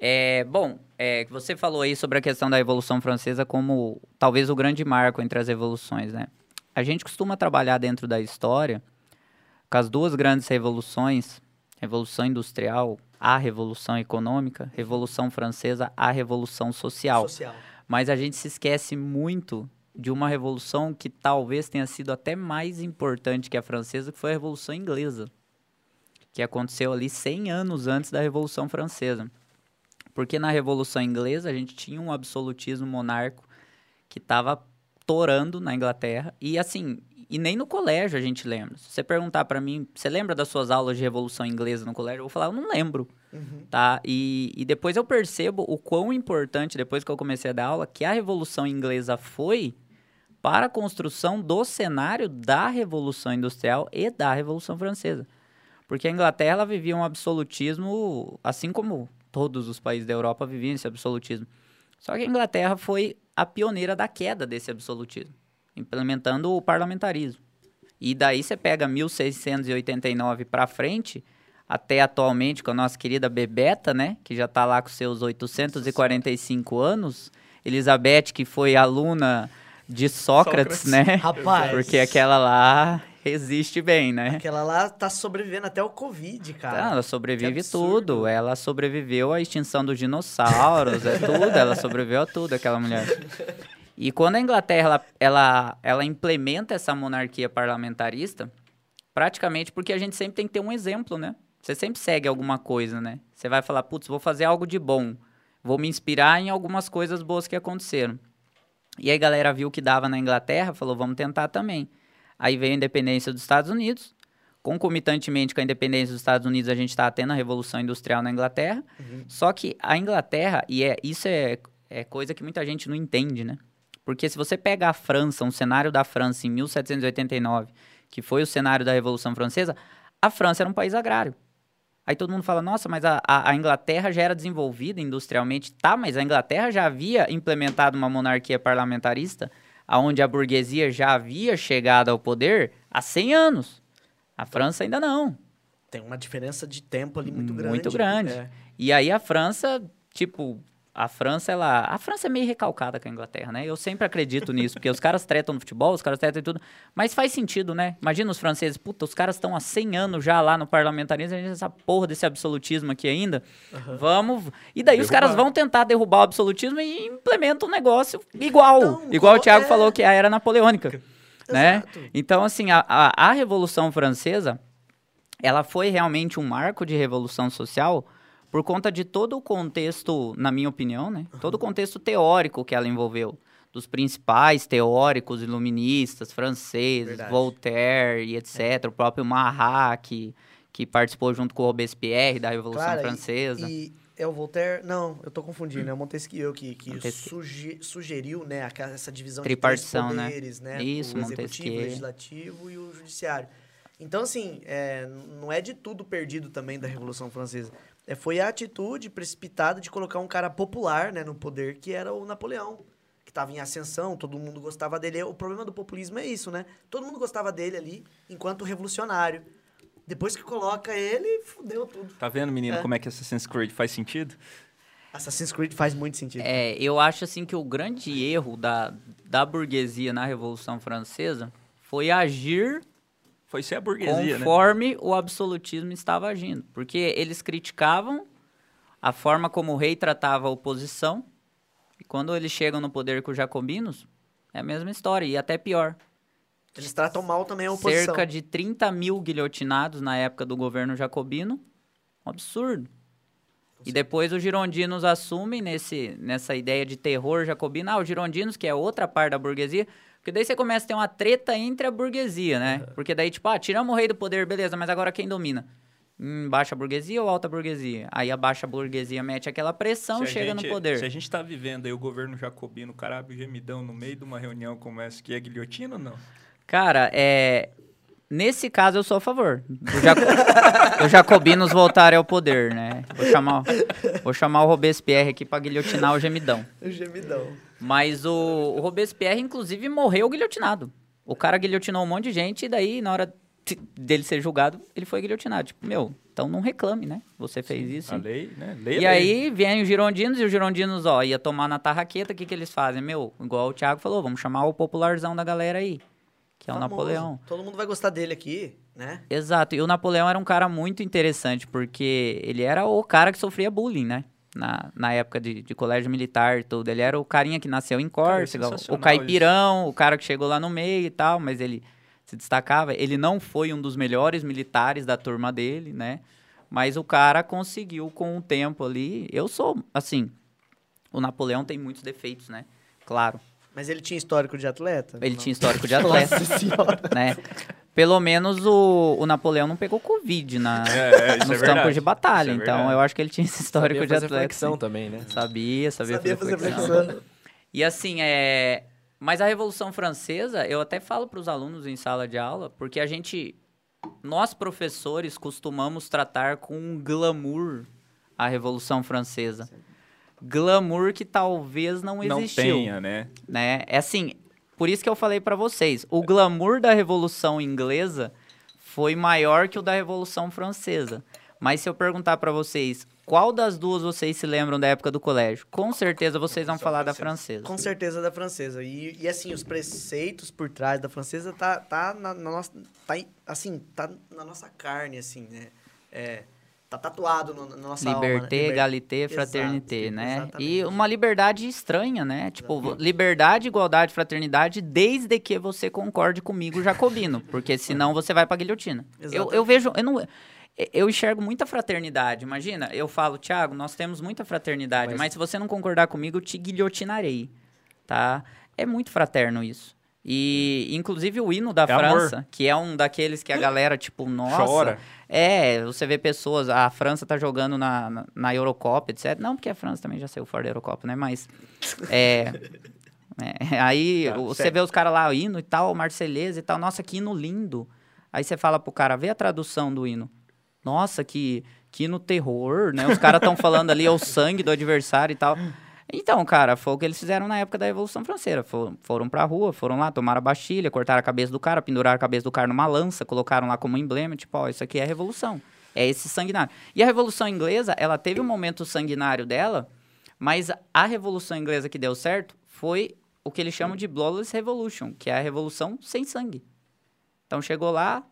É, bom, é, você falou aí sobre a questão da Revolução Francesa como talvez o grande marco entre as revoluções, né? A gente costuma trabalhar dentro da história com as duas grandes revoluções, Revolução Industrial, a Revolução Econômica, Revolução Francesa, a Revolução Social.
Social.
Mas a gente se esquece muito de uma revolução que talvez tenha sido até mais importante que a francesa, que foi a Revolução Inglesa, que aconteceu ali 100 anos antes da Revolução Francesa. Porque na Revolução Inglesa a gente tinha um absolutismo monarco que estava torando na Inglaterra e assim, e nem no colégio a gente lembra. Se você perguntar para mim, você lembra das suas aulas de Revolução Inglesa no colégio? Eu vou falar, eu não lembro. tá? E, e depois eu percebo o quão importante, depois que eu comecei a dar aula, que a Revolução Inglesa foi para a construção do cenário da Revolução Industrial e da Revolução Francesa. Porque a Inglaterra vivia um absolutismo, assim como todos os países da Europa viviam esse absolutismo. Só que a Inglaterra foi a pioneira da queda desse absolutismo, implementando o parlamentarismo. E daí você pega 1689 para frente, até atualmente com a nossa querida Bebeta, né, que já está lá com seus 845 anos, Elizabeth, que foi aluna de Sócrates,
Sócrates.
né?
Rapaz.
Porque aquela lá resiste bem, né?
Aquela lá tá sobrevivendo até o Covid, cara.
Ela sobrevive tudo. Ela sobreviveu à extinção dos dinossauros, é tudo. Ela sobreviveu a tudo, aquela mulher. E quando a Inglaterra ela, ela, ela implementa essa monarquia parlamentarista, praticamente porque a gente sempre tem que ter um exemplo, né? Você sempre segue alguma coisa, né? Você vai falar, putz, vou fazer algo de bom. Vou me inspirar em algumas coisas boas que aconteceram. E aí a galera viu que dava na Inglaterra, falou, vamos tentar também. Aí veio a independência dos Estados Unidos. Concomitantemente com a independência dos Estados Unidos, a gente está tendo a Revolução Industrial na Inglaterra. Só que a Inglaterra, e é, isso é, é coisa que muita gente não entende, né? Porque se você pega a França, um cenário da França em 1789, que foi o cenário da Revolução Francesa, a França era um país agrário. Aí todo mundo fala, nossa, mas a, a, Inglaterra já era desenvolvida industrialmente. Tá, mas a Inglaterra já havia implementado uma monarquia parlamentarista, onde a burguesia já havia chegado ao poder há 100 anos. A França ainda não.
Tem uma diferença de tempo ali muito grande.
Muito grande.
É.
E aí a França, tipo, a França, ela. A França é meio recalcada com a Inglaterra, né? Eu sempre acredito nisso, porque os caras tretam no futebol, os caras tretam em tudo. Mas faz sentido, né? Imagina os franceses, puta, os caras estão há 100 anos já lá no parlamentarismo, a gente tem essa porra desse absolutismo aqui ainda. Vamos. E daí os
Derrubar.
caras vão tentar derrubar o absolutismo e implementam um negócio igual.
Então,
igual o Thiago
é?
falou que é a era napoleônica. né? Então, assim, a, a, a Revolução Francesa ela foi realmente um marco de revolução social por conta de todo o contexto, na minha opinião, né? Todo o contexto teórico que ela envolveu. Dos principais teóricos iluministas, franceses,
Verdade.
Voltaire e etc. O próprio Marat, que, que participou junto com o Robespierre da Revolução
Cara, e-
Francesa.
E, é o Voltaire? Não, eu tô confundindo. É o Montesquieu que, que
Montesquieu.
suge- sugeriu, né, essa divisão
Tripartição,
de
né?
poderes, né?
Isso,
o executivo, o legislativo e o judiciário. Então, assim, é, não é de tudo perdido também da Revolução Francesa. É, foi a atitude precipitada de colocar um cara popular né, no poder, que era o Napoleão, que estava em ascensão, todo mundo gostava dele. O problema do populismo é isso, né? Todo mundo gostava dele ali, enquanto revolucionário. Depois que coloca ele, fudeu tudo.
Tá vendo, menino,
É.
como é que Assassin's Creed faz sentido?
Assassin's Creed faz muito sentido.
É, eu acho assim que o grande erro da, da burguesia na Revolução Francesa foi agir
Foi ser a burguesia, né?
conforme o absolutismo estava agindo. Porque eles criticavam a forma como o rei tratava a oposição, e quando eles chegam no poder com os jacobinos, é a mesma história, e até pior.
Eles tratam mal também a oposição.
Cerca de 30 mil guilhotinados na época do governo jacobino, um absurdo. E depois os girondinos assumem nesse, nessa ideia de terror jacobino. Ah, os girondinos, que é outra parte da burguesia. Porque daí você começa a ter uma treta entre a burguesia, né? Porque daí, tipo, ah, tiramos o rei do poder, beleza, mas agora quem domina? Hum, baixa burguesia ou alta burguesia? Aí a baixa burguesia mete aquela pressão,
Se a
chega
gente-
no poder.
Se a gente tá vivendo aí o governo jacobino, caralho, gemidão, no meio de uma reunião como essa, que é guilhotina ou não?
Cara, é. Nesse caso, eu sou a favor. Os, jaco- os jacobinos voltarem ao poder, né? Vou chamar, vou chamar o Robespierre aqui pra guilhotinar o gemidão.
O gemidão.
Mas o, o Robespierre, inclusive, morreu guilhotinado. O cara guilhotinou um monte de gente e daí, na hora dele ser julgado, ele foi guilhotinado. Tipo, meu, então não reclame, né? Você fez isso.
A lei, né? Lei
E
lei.
aí vem os girondinos e os girondinos, ó, ia tomar na tarraqueta, o que que eles fazem? Meu, igual o Thiago falou, vamos chamar o popularzão da galera aí, que é o. Napoleão.
Todo mundo vai gostar dele aqui, né?
Exato, e o Napoleão era um cara muito interessante, porque ele era o cara que sofria bullying, né? Na, na época de, de colégio militar e tudo. Ele era o carinha que nasceu em Córcega, o caipirão, o cara que chegou lá no meio e tal, mas ele se destacava. Ele não foi um dos melhores militares da turma dele, né? Mas o cara conseguiu com o tempo ali. Eu sou, assim, o Napoleão tem muitos defeitos, né? Claro.
Mas ele tinha histórico de atleta?
Ele
Não.
tinha histórico de atleta,
Nossa senhora.
né? pelo menos o, o Napoleão não pegou Covid na,
É, isso
nos
é verdade.
campos de batalha.
Isso é
então
verdade.
eu acho que ele tinha esse histórico
Sabia
de
fazer
atleta.
flexão
sim.
também, né?
Sabia, sabia,
Sabia fazer
flexão.
flexão.
E assim, é. Mas a Revolução Francesa, eu até falo para os alunos em sala de aula, porque a gente. Nós, professores, costumamos tratar com um glamour a Revolução Francesa. Glamour que talvez não
Não
existiu.
tenha, né?
né? É assim, por isso que eu falei para vocês, o glamour da Revolução Inglesa foi maior que o da Revolução Francesa. Mas se eu perguntar para vocês, qual das duas vocês se lembram da época do colégio? Com certeza vocês vão falar da francesa.
Com certeza da francesa. E, e, assim, os preceitos por trás da francesa tá, tá na, na nossa. Tá, assim, tá na nossa carne, assim, né? É, tá tatuado no, na nossa alma. né?
Liberté,
Liber-
égalité,
Exato,
fraternité, né?
exatamente.
E uma liberdade estranha, né? Tipo, liberdade, igualdade, fraternidade, desde que você concorde comigo, Jacobino. Porque senão você vai pra guilhotina. Eu, eu
Exatamente.
vejo... Eu, não, eu enxergo muita fraternidade. Imagina, eu falo, Thiago, nós temos muita fraternidade, mas,
Mas-
se você não concordar comigo, eu te guilhotinarei, tá? É muito fraterno isso. E, inclusive, o hino da
É amor.
França, que é um daqueles que a galera, tipo, nossa...
Chora.
É, você vê pessoas, a França tá jogando na, na, na Eurocopa, etc. Não, porque a França também já saiu fora da Eurocopa, né? Mas. É. é, aí
Tá,
você
certo.
vê os caras lá, o hino e tal, Marselhesa e tal. Nossa, que hino lindo. Aí você fala pro cara, vê a tradução do hino. Nossa, que, que hino terror, né? Os caras estão falando ali, é o sangue do adversário e tal. Então, cara, foi o que eles fizeram na época da Revolução Francesa. Foram, pra rua, foram lá, tomaram a Bastilha, cortaram a cabeça do cara, penduraram a cabeça do cara numa lança, colocaram lá como emblema, tipo, ó, isso aqui é Revolução. É esse sanguinário. E a Revolução Inglesa, ela teve um momento sanguinário dela, mas a Revolução Inglesa que deu certo foi o que eles chamam de Bloodless Revolution, que é a revolução sem sangue. Então chegou lá,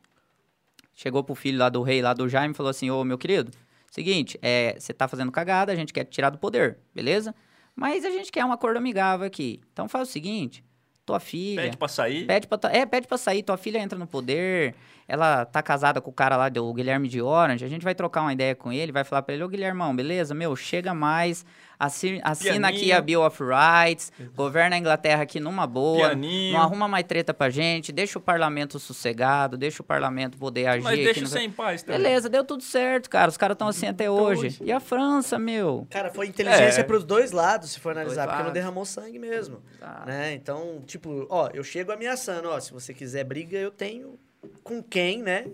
chegou pro filho lá do rei, lá do Jaime, falou assim: Ô meu querido, seguinte, é, você tá fazendo cagada, a gente quer te tirar do poder, beleza? Mas a gente quer um acordo amigável aqui. Então faz o seguinte: tua filha.
Pede pra sair.
Pede pra, é, pede pra sair, tua filha entra no poder, ela tá casada com o cara lá do Guilherme de Orange, a gente vai trocar uma ideia com ele, vai falar pra ele, ô Guilhermão, beleza? Meu, chega mais, assi- assina aqui a Bill of Rights, governa a Inglaterra aqui numa boa,
Pianinho.
não arruma mais treta pra gente, deixa o parlamento sossegado, deixa o parlamento poder agir
Mas deixa
no-
você em paz também.
Beleza, deu tudo certo, cara, os caras estão assim até hoje. E a França, meu?
Cara, foi inteligência
É.
pros dois lados, se for analisar,
Dois
porque não derramou sangue mesmo.
Tá.
Né? Então, tipo, ó, eu chego ameaçando, ó, se você quiser briga, eu tenho com quem, né?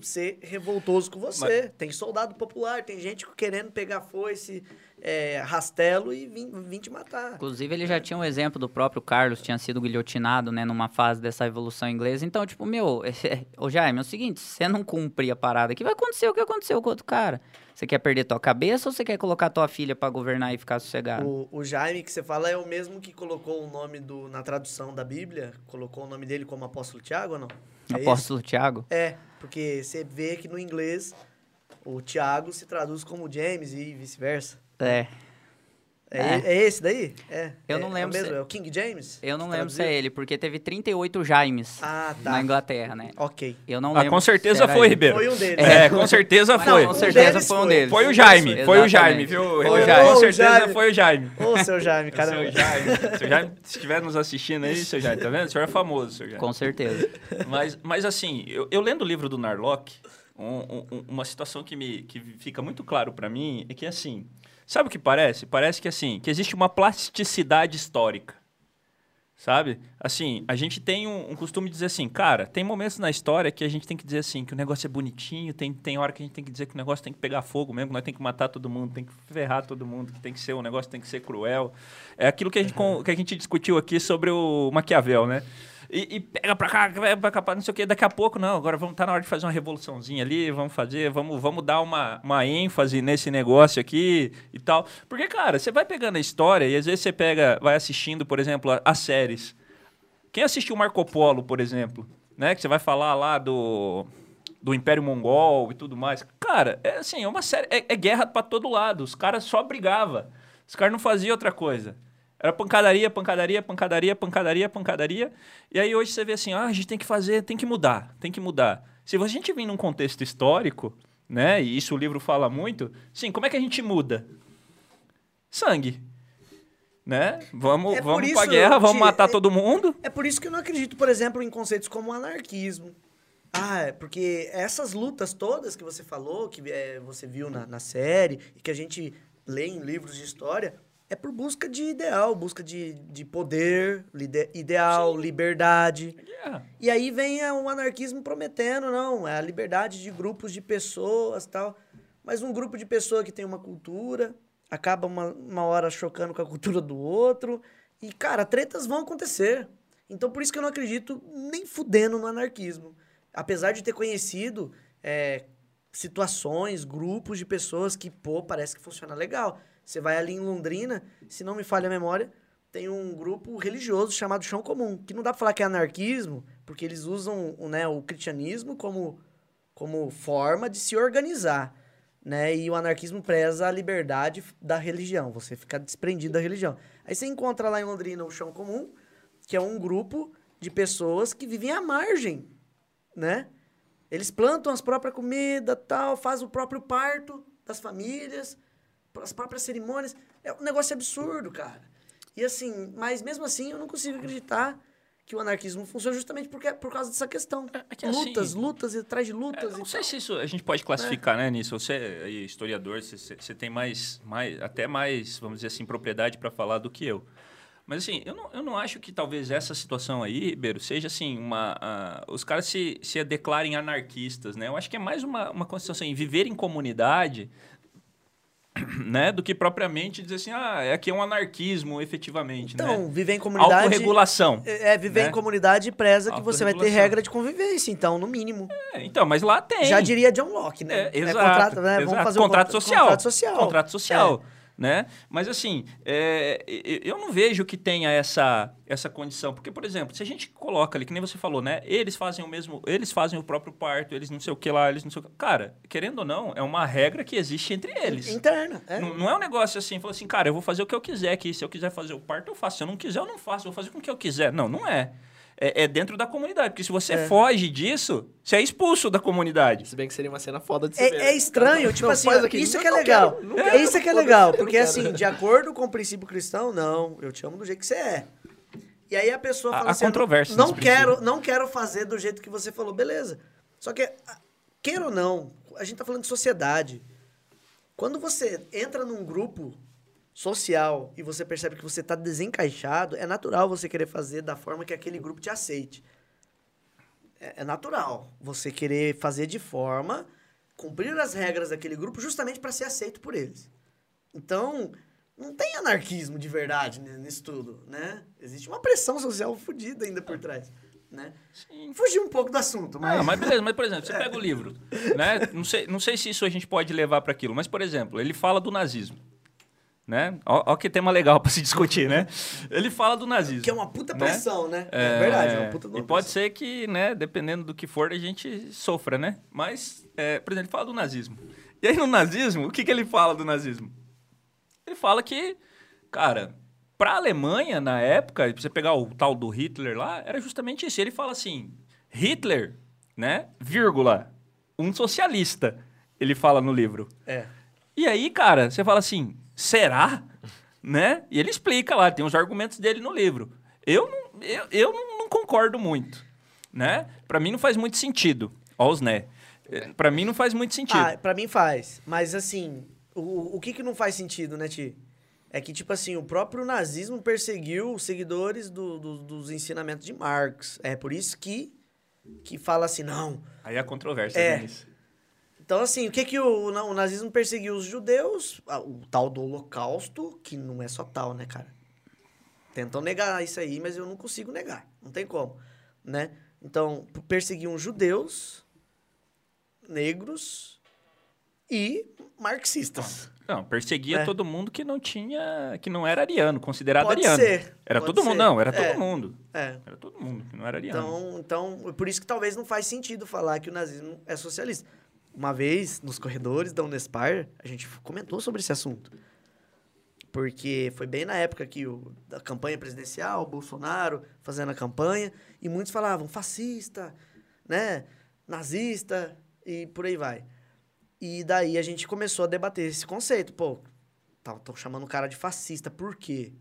Ser revoltoso com você. Tem soldado popular, tem gente querendo pegar foice, é, rastelo e vir, vir te matar.
Inclusive, ele já tinha um exemplo do próprio Carlos, tinha sido guilhotinado, né, numa fase dessa Revolução Inglesa. Então, tipo, meu, ô Jaime, é o seguinte, se você não cumprir a parada aqui, vai acontecer o que aconteceu com o outro cara. Você quer perder tua cabeça ou você quer colocar tua filha pra governar e ficar sossegado?
O, o Jaime que você fala é o mesmo que colocou o nome do na tradução da Bíblia, colocou o nome dele como apóstolo Tiago ou não? É esse?
Apóstolo Tiago?
É, porque você vê que no inglês o Tiago se traduz como James e vice-versa.
É.
É,
É.
é esse daí? É.
Eu
é,
não
é o
lembro
mesmo,
se-
é o King James?
Eu não lembro se é ele, porque teve 38 Jaimes
Ah, tá.
na Inglaterra, né?
Ok.
Eu não
Ah,
lembro.
com
se
certeza foi,
ele.
Ribeiro.
Foi um deles.
É, com certeza foi.
não,
Com
um
certeza
deles
foi um deles.
Foi o Jaime, foi o Jaime,
Exatamente.
viu?
Foi o
Ribeiro?
Jaime.
Com certeza
Jaime.
foi o Jaime.
Ô, seu Jaime, caramba.
Seu Jaime, seu Jaime, se estiver nos assistindo aí, seu Jaime, tá vendo? O senhor é famoso, seu Jaime.
Com certeza.
Mas, mas assim, eu, eu lendo o livro do Narlock, um- um- uma situação que, me, que fica muito claro pra mim é que, assim, sabe o que parece? Parece que, assim, que existe uma plasticidade histórica, sabe? Assim, a gente tem um, um costume de dizer assim, cara, tem momentos na história que a gente tem que dizer assim, que o negócio é bonitinho, tem, tem hora que a gente tem que dizer que o negócio tem que pegar fogo mesmo, que nós tem que matar todo mundo, tem que ferrar todo mundo, que tem que ser, o negócio tem que ser cruel. É aquilo que a gente, con- que a gente discutiu aqui sobre o Maquiavel, né? E, e pega pra cá, pega pra cá, não sei o quê. Daqui a pouco, não, agora vamos tá na hora de fazer uma revoluçãozinha ali, vamos fazer, vamos, vamos dar uma, uma ênfase nesse negócio aqui e tal. Porque, cara, você vai pegando a história e às vezes você pega, vai assistindo, por exemplo, as séries. Quem assistiu Marco Polo, por exemplo, né? Que você vai falar lá do, do Império Mongol e tudo mais. Cara, é assim, é uma série. É, é guerra pra todo lado. Os caras só brigavam. Os caras não faziam outra coisa. Era pancadaria, pancadaria, pancadaria, pancadaria, pancadaria. E aí hoje você vê assim, ah, a gente tem que fazer, tem que mudar, tem que mudar. Se a gente vir num contexto histórico, né? E isso o livro fala muito, sim, como é que a gente muda? Sangue. Né? Vamos,
É
vamos pra guerra, vamos
Ti,
matar
é-
todo mundo.
É por isso que eu não acredito, por exemplo, em conceitos como anarquismo. Ah, é porque essas lutas todas que você falou, que é, você viu na, na série, e que a gente lê em livros de história, é por busca de ideal, busca de, de poder, ideal, liberdade.
É.
E aí vem é, um anarquismo prometendo, não, é a liberdade de grupos de pessoas tal. Mas um grupo de pessoas que tem uma cultura, acaba uma, uma hora chocando com a cultura do outro. E, cara, tretas vão acontecer. Então, por isso que eu não acredito nem fudendo no anarquismo. Apesar de ter conhecido é, situações, grupos de pessoas que, pô, parece que funciona legal. Você vai ali em Londrina, se não me falha a memória, tem um grupo religioso chamado Chão Comum, que não dá pra falar que é anarquismo, porque eles usam o, né, o cristianismo como, como forma de se organizar. Né? E o anarquismo preza a liberdade da religião, você fica desprendido da religião. Aí você encontra lá em Londrina o Chão Comum, que é um grupo de pessoas que vivem à margem, né? Eles plantam as próprias comidas, tal, fazem o próprio parto das famílias, as próprias cerimônias. É um negócio absurdo, cara. E assim, mas mesmo assim eu não consigo acreditar que o anarquismo funciona justamente porque, por causa dessa questão.
é que assim-
lutas, lutas e atrás de
É,
lutas.
não sei
tal.
se isso a gente pode classificar, né, nisso. Você é historiador, você, você- tem mais, mais, até mais, vamos dizer assim, propriedade para falar do que eu. Mas assim, eu não, eu não acho que talvez essa situação aí, Ribeiro, seja assim, uma. ah, os caras se, se declarem anarquistas, né? Eu acho que é mais uma, uma condição assim, viver em comunidade, né? Do que propriamente dizer assim, ah, é aqui é um anarquismo, efetivamente,
Então,
né?
viver em comunidade.
Autorregulação.
É, é, viver
né?
em comunidade preza que você vai ter regra de convivência, então, no mínimo.
É, então, mas lá tem.
Já diria John Locke, né?
É, exato.
contrato, né?
exato.
Vamos fazer um
contrato
contra-
social.
Contrato social.
Contrato social.
É.
Né? Mas assim, é, eu não vejo que tenha essa, essa condição. Porque, por exemplo, se a gente coloca ali, que nem você falou, né? Eles fazem o mesmo, eles fazem o próprio parto, eles não sei o que lá, eles não sei o que. Cara, querendo ou não, é uma regra que existe entre eles.
Interna. É.
Não, não é um negócio assim, falou assim, cara, eu vou fazer o que eu quiser aqui. Se eu quiser fazer o parto, eu faço. Se eu não quiser, eu não faço. Eu vou fazer com o que eu quiser. Não, não é. É, é dentro da comunidade. Porque se você
É.
foge disso, você é expulso da comunidade.
Se bem que seria uma cena foda de se ver.
É, é estranho, tipo
Não,
assim,
aqui.
isso
Não,
que é legal.
quero, não
é
quero,
isso que é legal, porque assim, de acordo com o princípio cristão, não, eu te amo do jeito que você é. E aí a pessoa
Há-
fala
há
assim, eu
controvérsias
não, não quero, não quero fazer do jeito que você falou, beleza. Só que, a- queira ou não, a gente tá falando de sociedade. Quando você entra num grupo social e você percebe que você tá desencaixado, é natural você querer fazer da forma que aquele grupo te aceite. É, é natural você querer fazer de forma cumprir as regras daquele grupo justamente para ser aceito por eles. Então, não tem anarquismo de verdade nisso tudo, né? Existe uma pressão social fodida ainda por trás, né? Fugir um pouco do assunto, mas...
Ah, mas beleza, mas por exemplo, você pega o livro, né? Não sei, não sei se isso a gente pode levar para aquilo, mas por exemplo, ele fala do nazismo, né? Ó, ó que tema legal para se discutir, né? Ele fala do nazismo.
Que é uma puta
né?
pressão, né? É, verdade, é uma puta
E
uma
pode
pressão.
ser que, né, dependendo do que for, a gente sofra, né? Mas, é, por exemplo, ele fala do nazismo. E aí no nazismo, o que, que ele fala do nazismo? Ele fala que, cara, para a Alemanha, na época, você pegar o tal do Hitler lá, era justamente isso. Ele fala assim, Hitler, né, vírgula, um socialista, ele fala no livro.
É.
E aí, cara, você fala assim, será? Né? E ele explica lá, tem os argumentos dele no livro. Eu não, eu, eu não, não concordo muito, né? Para mim não faz muito sentido. Ó os né. Para mim não faz muito sentido.
Ah, pra mim faz. Mas assim, o, o que que não faz sentido, né, Ti? É que, tipo assim, o próprio nazismo perseguiu os seguidores do- do- dos ensinamentos de Marx. É por isso que, que fala assim, não.
Aí a controvérsia
É.
né, nisso.
Então, assim, o que que o, o nazismo perseguiu os judeus? Ah, O tal do holocausto, que não é só tal, né, cara? Tentam negar isso aí, mas eu não consigo negar. Não tem como, né? Então, perseguiam judeus, negros e marxistas.
Não, perseguia
É.
todo mundo que não tinha, que não era ariano, considerado
Pode
ariano.
ser,
Era
pode
todo mundo,
ser.
não, era
É.
todo mundo.
É.
Era todo mundo que não era ariano.
Então, então, por isso que talvez não faz sentido falar que o nazismo é socialista. Uma vez, nos corredores da Unespar, a gente comentou sobre esse assunto. Porque foi bem na época que o, da campanha presidencial, o Bolsonaro fazendo a campanha, e muitos falavam fascista, né, nazista, e por aí vai. E daí a gente começou a debater esse conceito. Pô, estão chamando o cara de fascista, por quê?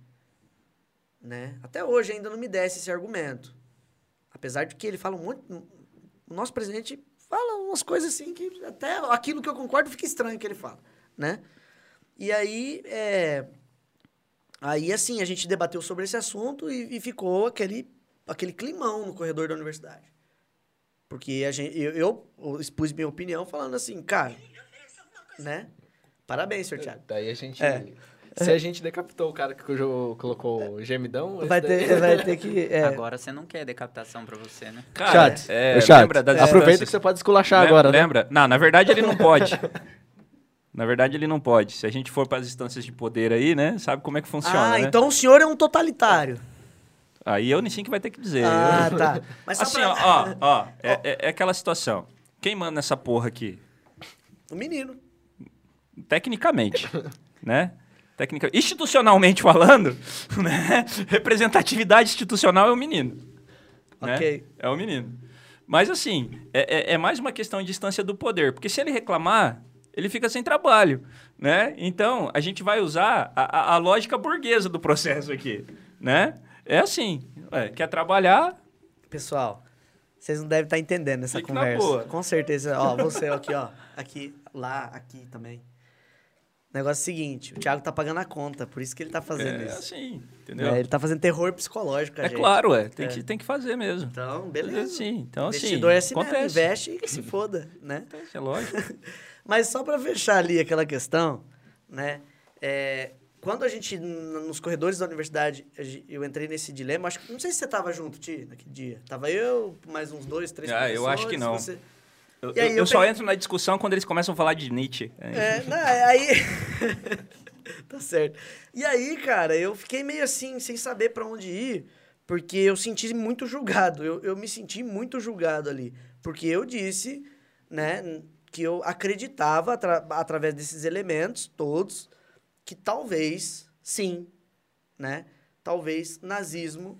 Né? Até hoje ainda não me desce esse argumento. Apesar de que ele fala monte, o nosso presidente fala umas coisas assim que até aquilo que eu concordo fica estranho que ele fala, né? E aí, é, aí assim, a gente debateu sobre esse assunto e, e ficou aquele, aquele climão no corredor da universidade. Porque a gente, eu, eu expus minha opinião falando assim, cara, né? Parabéns, senhor Thiago.
Daí a gente.
É.
Se a gente decapitou o cara que colocou o gemidão.
Vai
daí-
ter, vai ter que. é,
Agora você não quer decapitação pra você, né?
Cara,
Chat,
é,
Ô, chat,
lembra das
aproveita que você pode esculachar
Lem-
agora, né?
Lembra? Não, na verdade ele não pode. na verdade ele não pode. Se a gente for para as instâncias de poder aí, né? Sabe como é que funciona,
ah,
né?
então o senhor é um totalitário.
Aí eu Nissin que vai ter que dizer.
Ah,
Eu-
tá. Mas
assim,
pra...
ó, ó, ó, é, é- é aquela situação. Quem manda nessa porra aqui?
O menino.
Tecnicamente, né? Tecnica... Institucionalmente falando, né? Representatividade institucional é o menino. né?
Ok.
É o menino. Mas, assim, é, é- é mais uma questão de distância do poder. Porque se ele reclamar, ele fica sem trabalho, né? Então, a gente vai usar a, a- a lógica burguesa do processo aqui, né? É assim, ué, quer trabalhar,
Pessoal, vocês não devem estar entendendo essa
Fique
conversa. Com certeza. Ó, você aqui, ó. Aqui, lá, aqui também. O negócio é o seguinte, o Thiago tá pagando a conta, por isso que ele tá fazendo
é
isso.
assim, entendeu?
É,
É,
ele tá fazendo terror psicológico a gente.
claro, é, tem,
É.
que, tem que fazer mesmo.
Então, beleza.
Sim, então assim,
Investidor é assim mesmo,
acontece.
investe e se foda, né?
Acontece, é lógico.
Mas só para fechar ali aquela questão, né? é, quando a gente, nos corredores da universidade, eu entrei nesse dilema, acho que, não sei se você tava junto, Ti, naquele dia. Tava eu, mais uns dois, três
Ah, eu acho que não.
você-
Eu,
aí
eu-
eu
eu só
peguei-
entro na discussão quando eles começam a falar de Nietzsche.
É, não, aí... tá certo. E aí, cara, eu fiquei meio assim, sem saber para onde ir, porque eu senti muito julgado. Eu, eu me senti muito julgado ali. Porque eu disse, né, que eu acreditava, atra- através desses elementos todos, que talvez, sim, né, talvez nazismo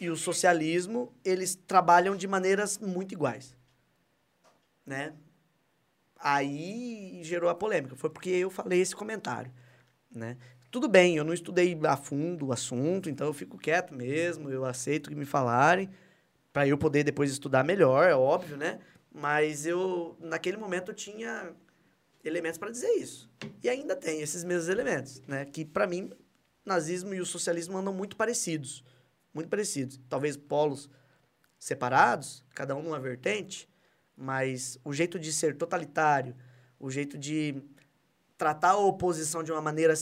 e o socialismo, eles trabalham de maneiras muito iguais, né? Aí gerou a polêmica. Foi porque eu falei esse comentário, né? Tudo bem, eu não estudei a fundo o assunto, então eu fico quieto mesmo, eu aceito que me falarem, para eu poder depois estudar melhor, é óbvio, né? Mas eu, naquele momento, eu tinha elementos para dizer isso. E ainda tem esses mesmos elementos, né? Que, para mim, nazismo e o socialismo andam muito parecidos. Muito parecidos. Talvez polos separados, cada um numa vertente, mas o jeito de ser totalitário, o jeito de tratar a oposição de uma maneira.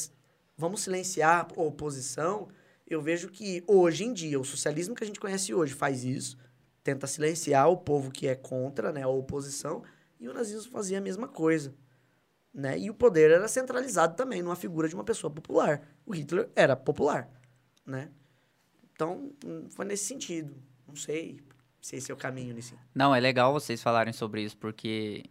Vamos silenciar a oposição. Eu vejo que hoje em dia, o socialismo que a gente conhece hoje faz isso, tenta silenciar o povo que é contra né, a oposição, e o nazismo fazia a mesma coisa. Né? E o poder era centralizado também numa figura de uma pessoa popular. O Hitler era popular. Né? Então, hum, foi nesse sentido. Não sei se esse é o caminho nesse.
Não, é legal vocês falarem sobre isso, porque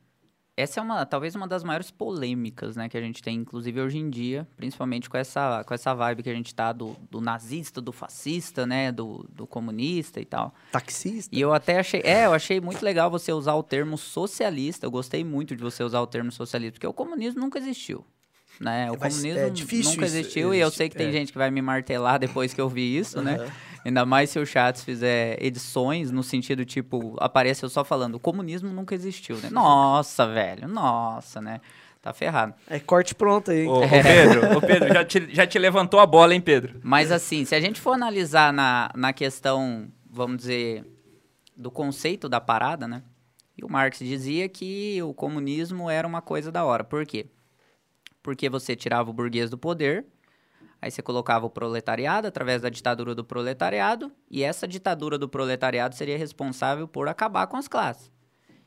essa é uma, talvez uma das maiores polêmicas, né, que a gente tem, inclusive hoje em dia, principalmente com essa, com essa vibe que a gente tá do, do nazista, do fascista, né, do, do comunista e tal.
Taxista?
E eu até achei, é, eu achei muito legal você usar o termo socialista, eu gostei muito de você usar o termo socialista, porque o comunismo nunca existiu. Né? O
É, mas
comunismo
é difícil
nunca
isso,
existiu e eu
existe-
sei que tem
é.
gente que vai me martelar depois que eu vi isso, né? Ainda mais se o Chats fizer edições no sentido, tipo, aparece eu só falando, o comunismo nunca existiu, né? Nossa, velho, nossa, né? Tá ferrado.
É corte pronto aí.
Ô, ô, Pedro, ô, Pedro já, te, já te levantou a bola, hein, Pedro?
Mas assim, se a gente for analisar na, na questão, vamos dizer, do conceito da parada, né? E o Marx dizia que o comunismo era uma coisa da hora. Por quê? Porque você tirava o burguês do poder, aí você colocava o proletariado através da ditadura do proletariado, e essa ditadura do proletariado seria responsável por acabar com as classes.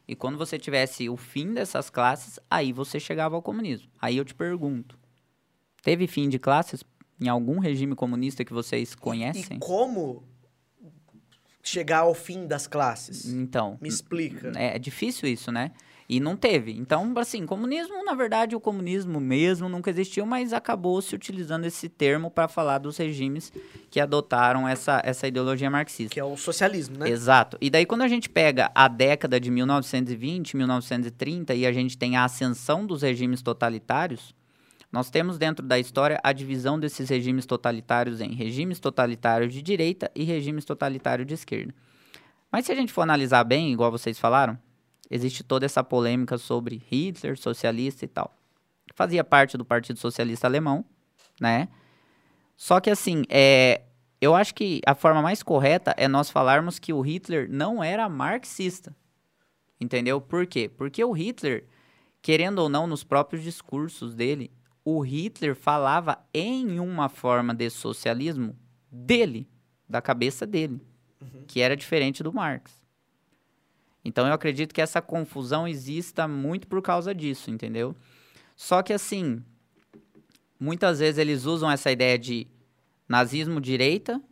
E quando você tivesse o fim dessas classes, aí você chegava ao comunismo. Aí eu te pergunto, teve fim de classes em algum regime comunista que vocês conhecem?
E como chegar ao fim das classes?
Então,
Me explica.
é, é difícil isso, né? E não teve. Então, assim, comunismo, na verdade, o comunismo mesmo nunca existiu, mas acabou se utilizando esse termo para falar dos regimes que adotaram essa, essa ideologia marxista.
Que é o socialismo, né?
Exato. E daí, quando a gente pega a década de 1920, 1930 e a gente tem a ascensão dos regimes totalitários, nós temos dentro da história a divisão desses regimes totalitários em regimes totalitários de direita e regimes totalitários de esquerda. Mas se a gente for analisar bem, igual vocês falaram, existe toda essa polêmica sobre Hitler, socialista e tal. Fazia parte do Partido Socialista Alemão, né? Só que assim, é, eu acho que a forma mais correta é nós falarmos que o Hitler não era marxista. Entendeu? Por quê? Porque o Hitler, querendo ou não, nos próprios discursos dele, o Hitler falava em uma forma de socialismo dele, da cabeça dele, que era diferente do Marx. Então eu acredito que essa confusão exista muito por causa disso, entendeu? Só que assim, muitas vezes eles usam essa ideia de nazismo direita,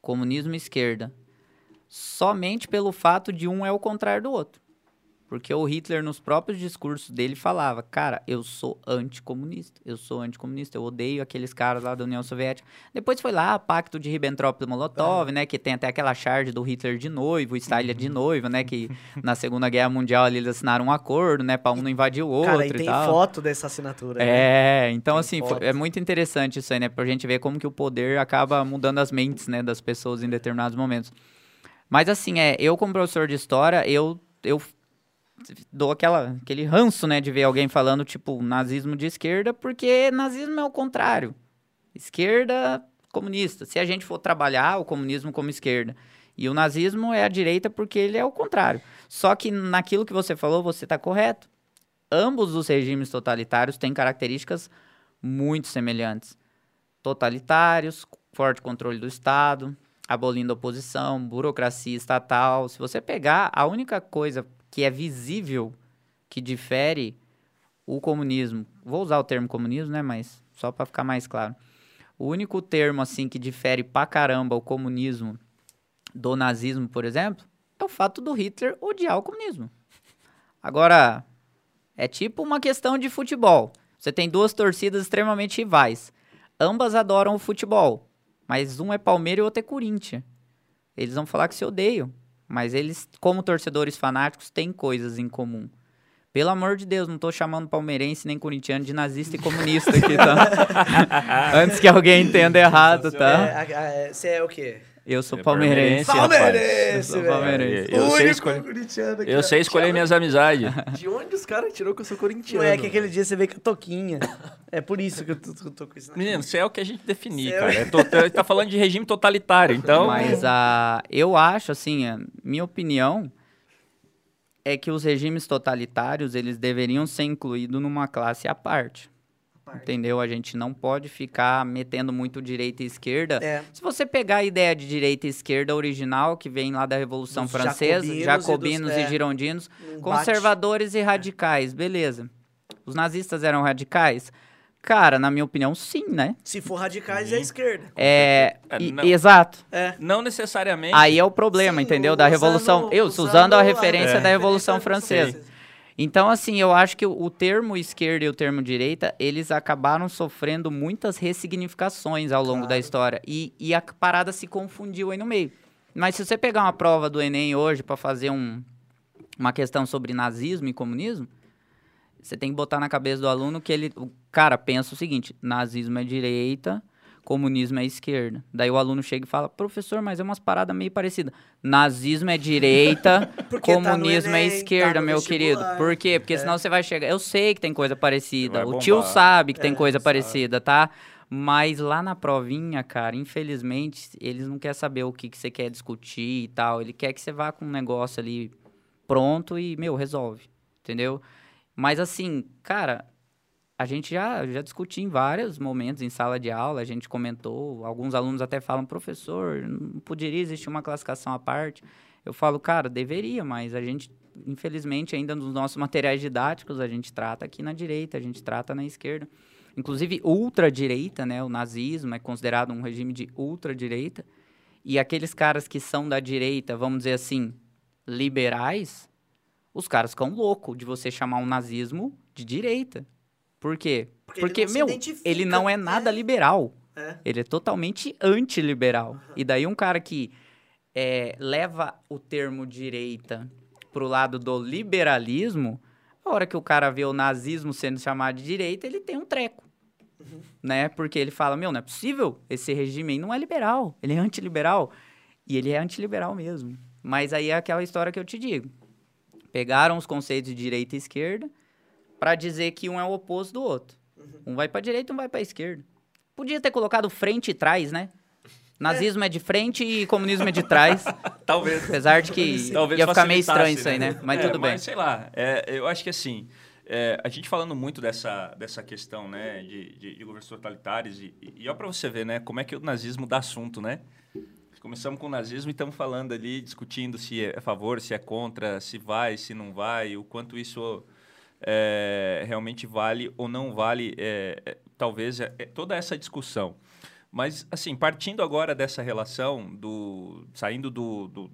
comunismo esquerda, somente pelo fato de um é o contrário do outro. Porque o Hitler, nos próprios discursos dele, falava: Cara, eu sou anticomunista. Eu sou anticomunista. Eu odeio aqueles caras lá da União Soviética. Depois foi lá, Pacto de Ribbentrop-Molotov,
Uhum.
né? Que tem até aquela charge do Hitler de noivo, Stalin
Uhum.
de noivo, né? Que na Segunda Guerra Mundial ali, eles assinaram um acordo, né? Pra um não invadir o outro
Cara, e
e
tem
tal.
foto dessa assinatura. né?
É, então
Tem
assim,
foto.
é muito interessante isso aí, né? Pra gente ver como que o poder acaba mudando as mentes, né, das pessoas em determinados momentos. Mas assim, é, eu como professor de história, eu, eu dou aquela, aquele ranço, né, de ver alguém falando, tipo, nazismo de esquerda, porque nazismo é o contrário. Esquerda, comunista. Se a gente for trabalhar o comunismo como esquerda, e o nazismo é a direita porque ele é o contrário. Só que naquilo que você falou, você está correto. Ambos os regimes totalitários têm características muito semelhantes. Totalitários, forte controle do Estado, abolindo a oposição, burocracia estatal. Se você pegar, a única coisa que é visível que difere o comunismo, vou usar o termo comunismo, né, mas só para ficar mais claro. O único termo assim que difere pra caramba o comunismo do nazismo, por exemplo, é o fato do Hitler odiar o comunismo. Agora, é tipo uma questão de futebol. Você tem duas torcidas extremamente rivais. Ambas adoram o futebol, mas um é Palmeiras e o outro é Corinthians. Eles vão falar que se odeiam, mas eles, como torcedores fanáticos, têm coisas em comum. Pelo amor de Deus, não tô chamando palmeirense nem corintiano de nazista e comunista aqui, tá? Antes que alguém entenda errado, tá?
É, a- é, Você é o quê?
Eu sou
É
palmeirense.
palmeirense,
Palmeirense,
Eu sou
velho.
palmeirense.
Eu sei escolher-
corintiano aqui,
Eu sei escolher minhas amizades.
De onde os caras tirou que eu sou corintiano?
Não é que aquele dia você veio com a toquinha. É por isso que eu tô, tô- tô com isso
Menino, isso é o que a gente definir,
é-
cara. É to- tá falando de regime totalitário, então...
Mas a, eu acho, assim, a minha opinião é que os regimes totalitários, eles deveriam ser incluídos numa classe à parte. Entendeu? A gente não pode ficar metendo muito direita e esquerda.
É.
Se você pegar a ideia de direita e esquerda original, que vem lá da Revolução
Dos
Francesa,
jacobinos e
jacobinos
dos-
e,
é,
girondinos, conservadores e radicais, beleza. Os nazistas eram radicais? Cara, na minha opinião, sim, né?
bate. Se for radicais, é a esquerda.
É,
É,
e-
não.
exato.
É.
Não necessariamente...
Aí é o problema,
Sim,
entendeu? Da
usando-
Revolução. Eu,
usando
usando a referência
É.
da Revolução
referência
Francesa. Então, assim, eu acho que o, termo esquerda e o termo direita, eles acabaram sofrendo muitas ressignificações ao longo da
Claro.
história. E, e a parada se confundiu aí no meio. Mas se você pegar uma prova do Enem hoje para fazer um, uma questão sobre nazismo e comunismo, você tem que botar na cabeça do aluno que ele. O cara pensa o seguinte: nazismo é direita, comunismo é esquerda. Daí o aluno chega e fala: professor, mas é umas paradas meio parecidas. Nazismo é direita,
tá
comunismo é
Enem,
esquerda,
tá
meu querido. Por quê? Porque
É.
senão você vai chegar. Eu sei que tem coisa parecida. O tio sabe que tem
É,
coisa
sabe.
parecida, tá? Mas lá na provinha, cara, infelizmente, eles não querem saber o que, que você quer discutir e tal. Ele quer que você vá com um negócio ali pronto e, meu, resolve. Entendeu? Mas assim, cara, a gente já, já discutiu em vários momentos em sala de aula, a gente comentou, alguns alunos até falam, professor, não poderia existir uma classificação à parte? Eu falo, cara, deveria, mas a gente, infelizmente, ainda nos nossos materiais didáticos, a gente trata aqui na direita, a gente trata na esquerda. Inclusive, ultradireita, né? O nazismo é considerado um regime de ultradireita. E aqueles caras que são da direita, vamos dizer assim, liberais, os caras ficam loucos de você chamar um nazismo de direita. Por quê?
Porque
Porque,
ele
meu, ele não é nada
é.
liberal.
É.
Ele é totalmente antiliberal. E daí um cara que é, leva o termo direita pro lado do liberalismo, a hora que o cara vê o nazismo sendo chamado de direita, ele tem um treco. Né? Porque ele fala, meu, não é possível, esse regime aí não é liberal, ele é antiliberal. E ele é antiliberal mesmo. Mas aí é aquela história que eu te digo. Pegaram os conceitos de direita e esquerda para dizer que um é o oposto do outro. Um vai para direita, um vai para esquerda. Podia ter colocado frente e trás, né? Nazismo é. de frente e comunismo é de trás.
Talvez.
Apesar de que
Talvez
ia ficar meio estranho isso aí, né? Mas
É,
tudo bem.
Mas sei lá, é, eu acho que assim, é, a gente falando muito dessa, dessa questão, né, de, de, de governos totalitários, e, e, e ó pra você ver, né, como é que o nazismo dá assunto, né? Começamos com o nazismo e estamos falando ali, discutindo se é a favor, se é contra, se vai, se não vai, o quanto isso é, realmente vale ou não vale, é, é, talvez, é, é toda essa discussão. Mas, assim, partindo agora dessa relação, do saindo do, do,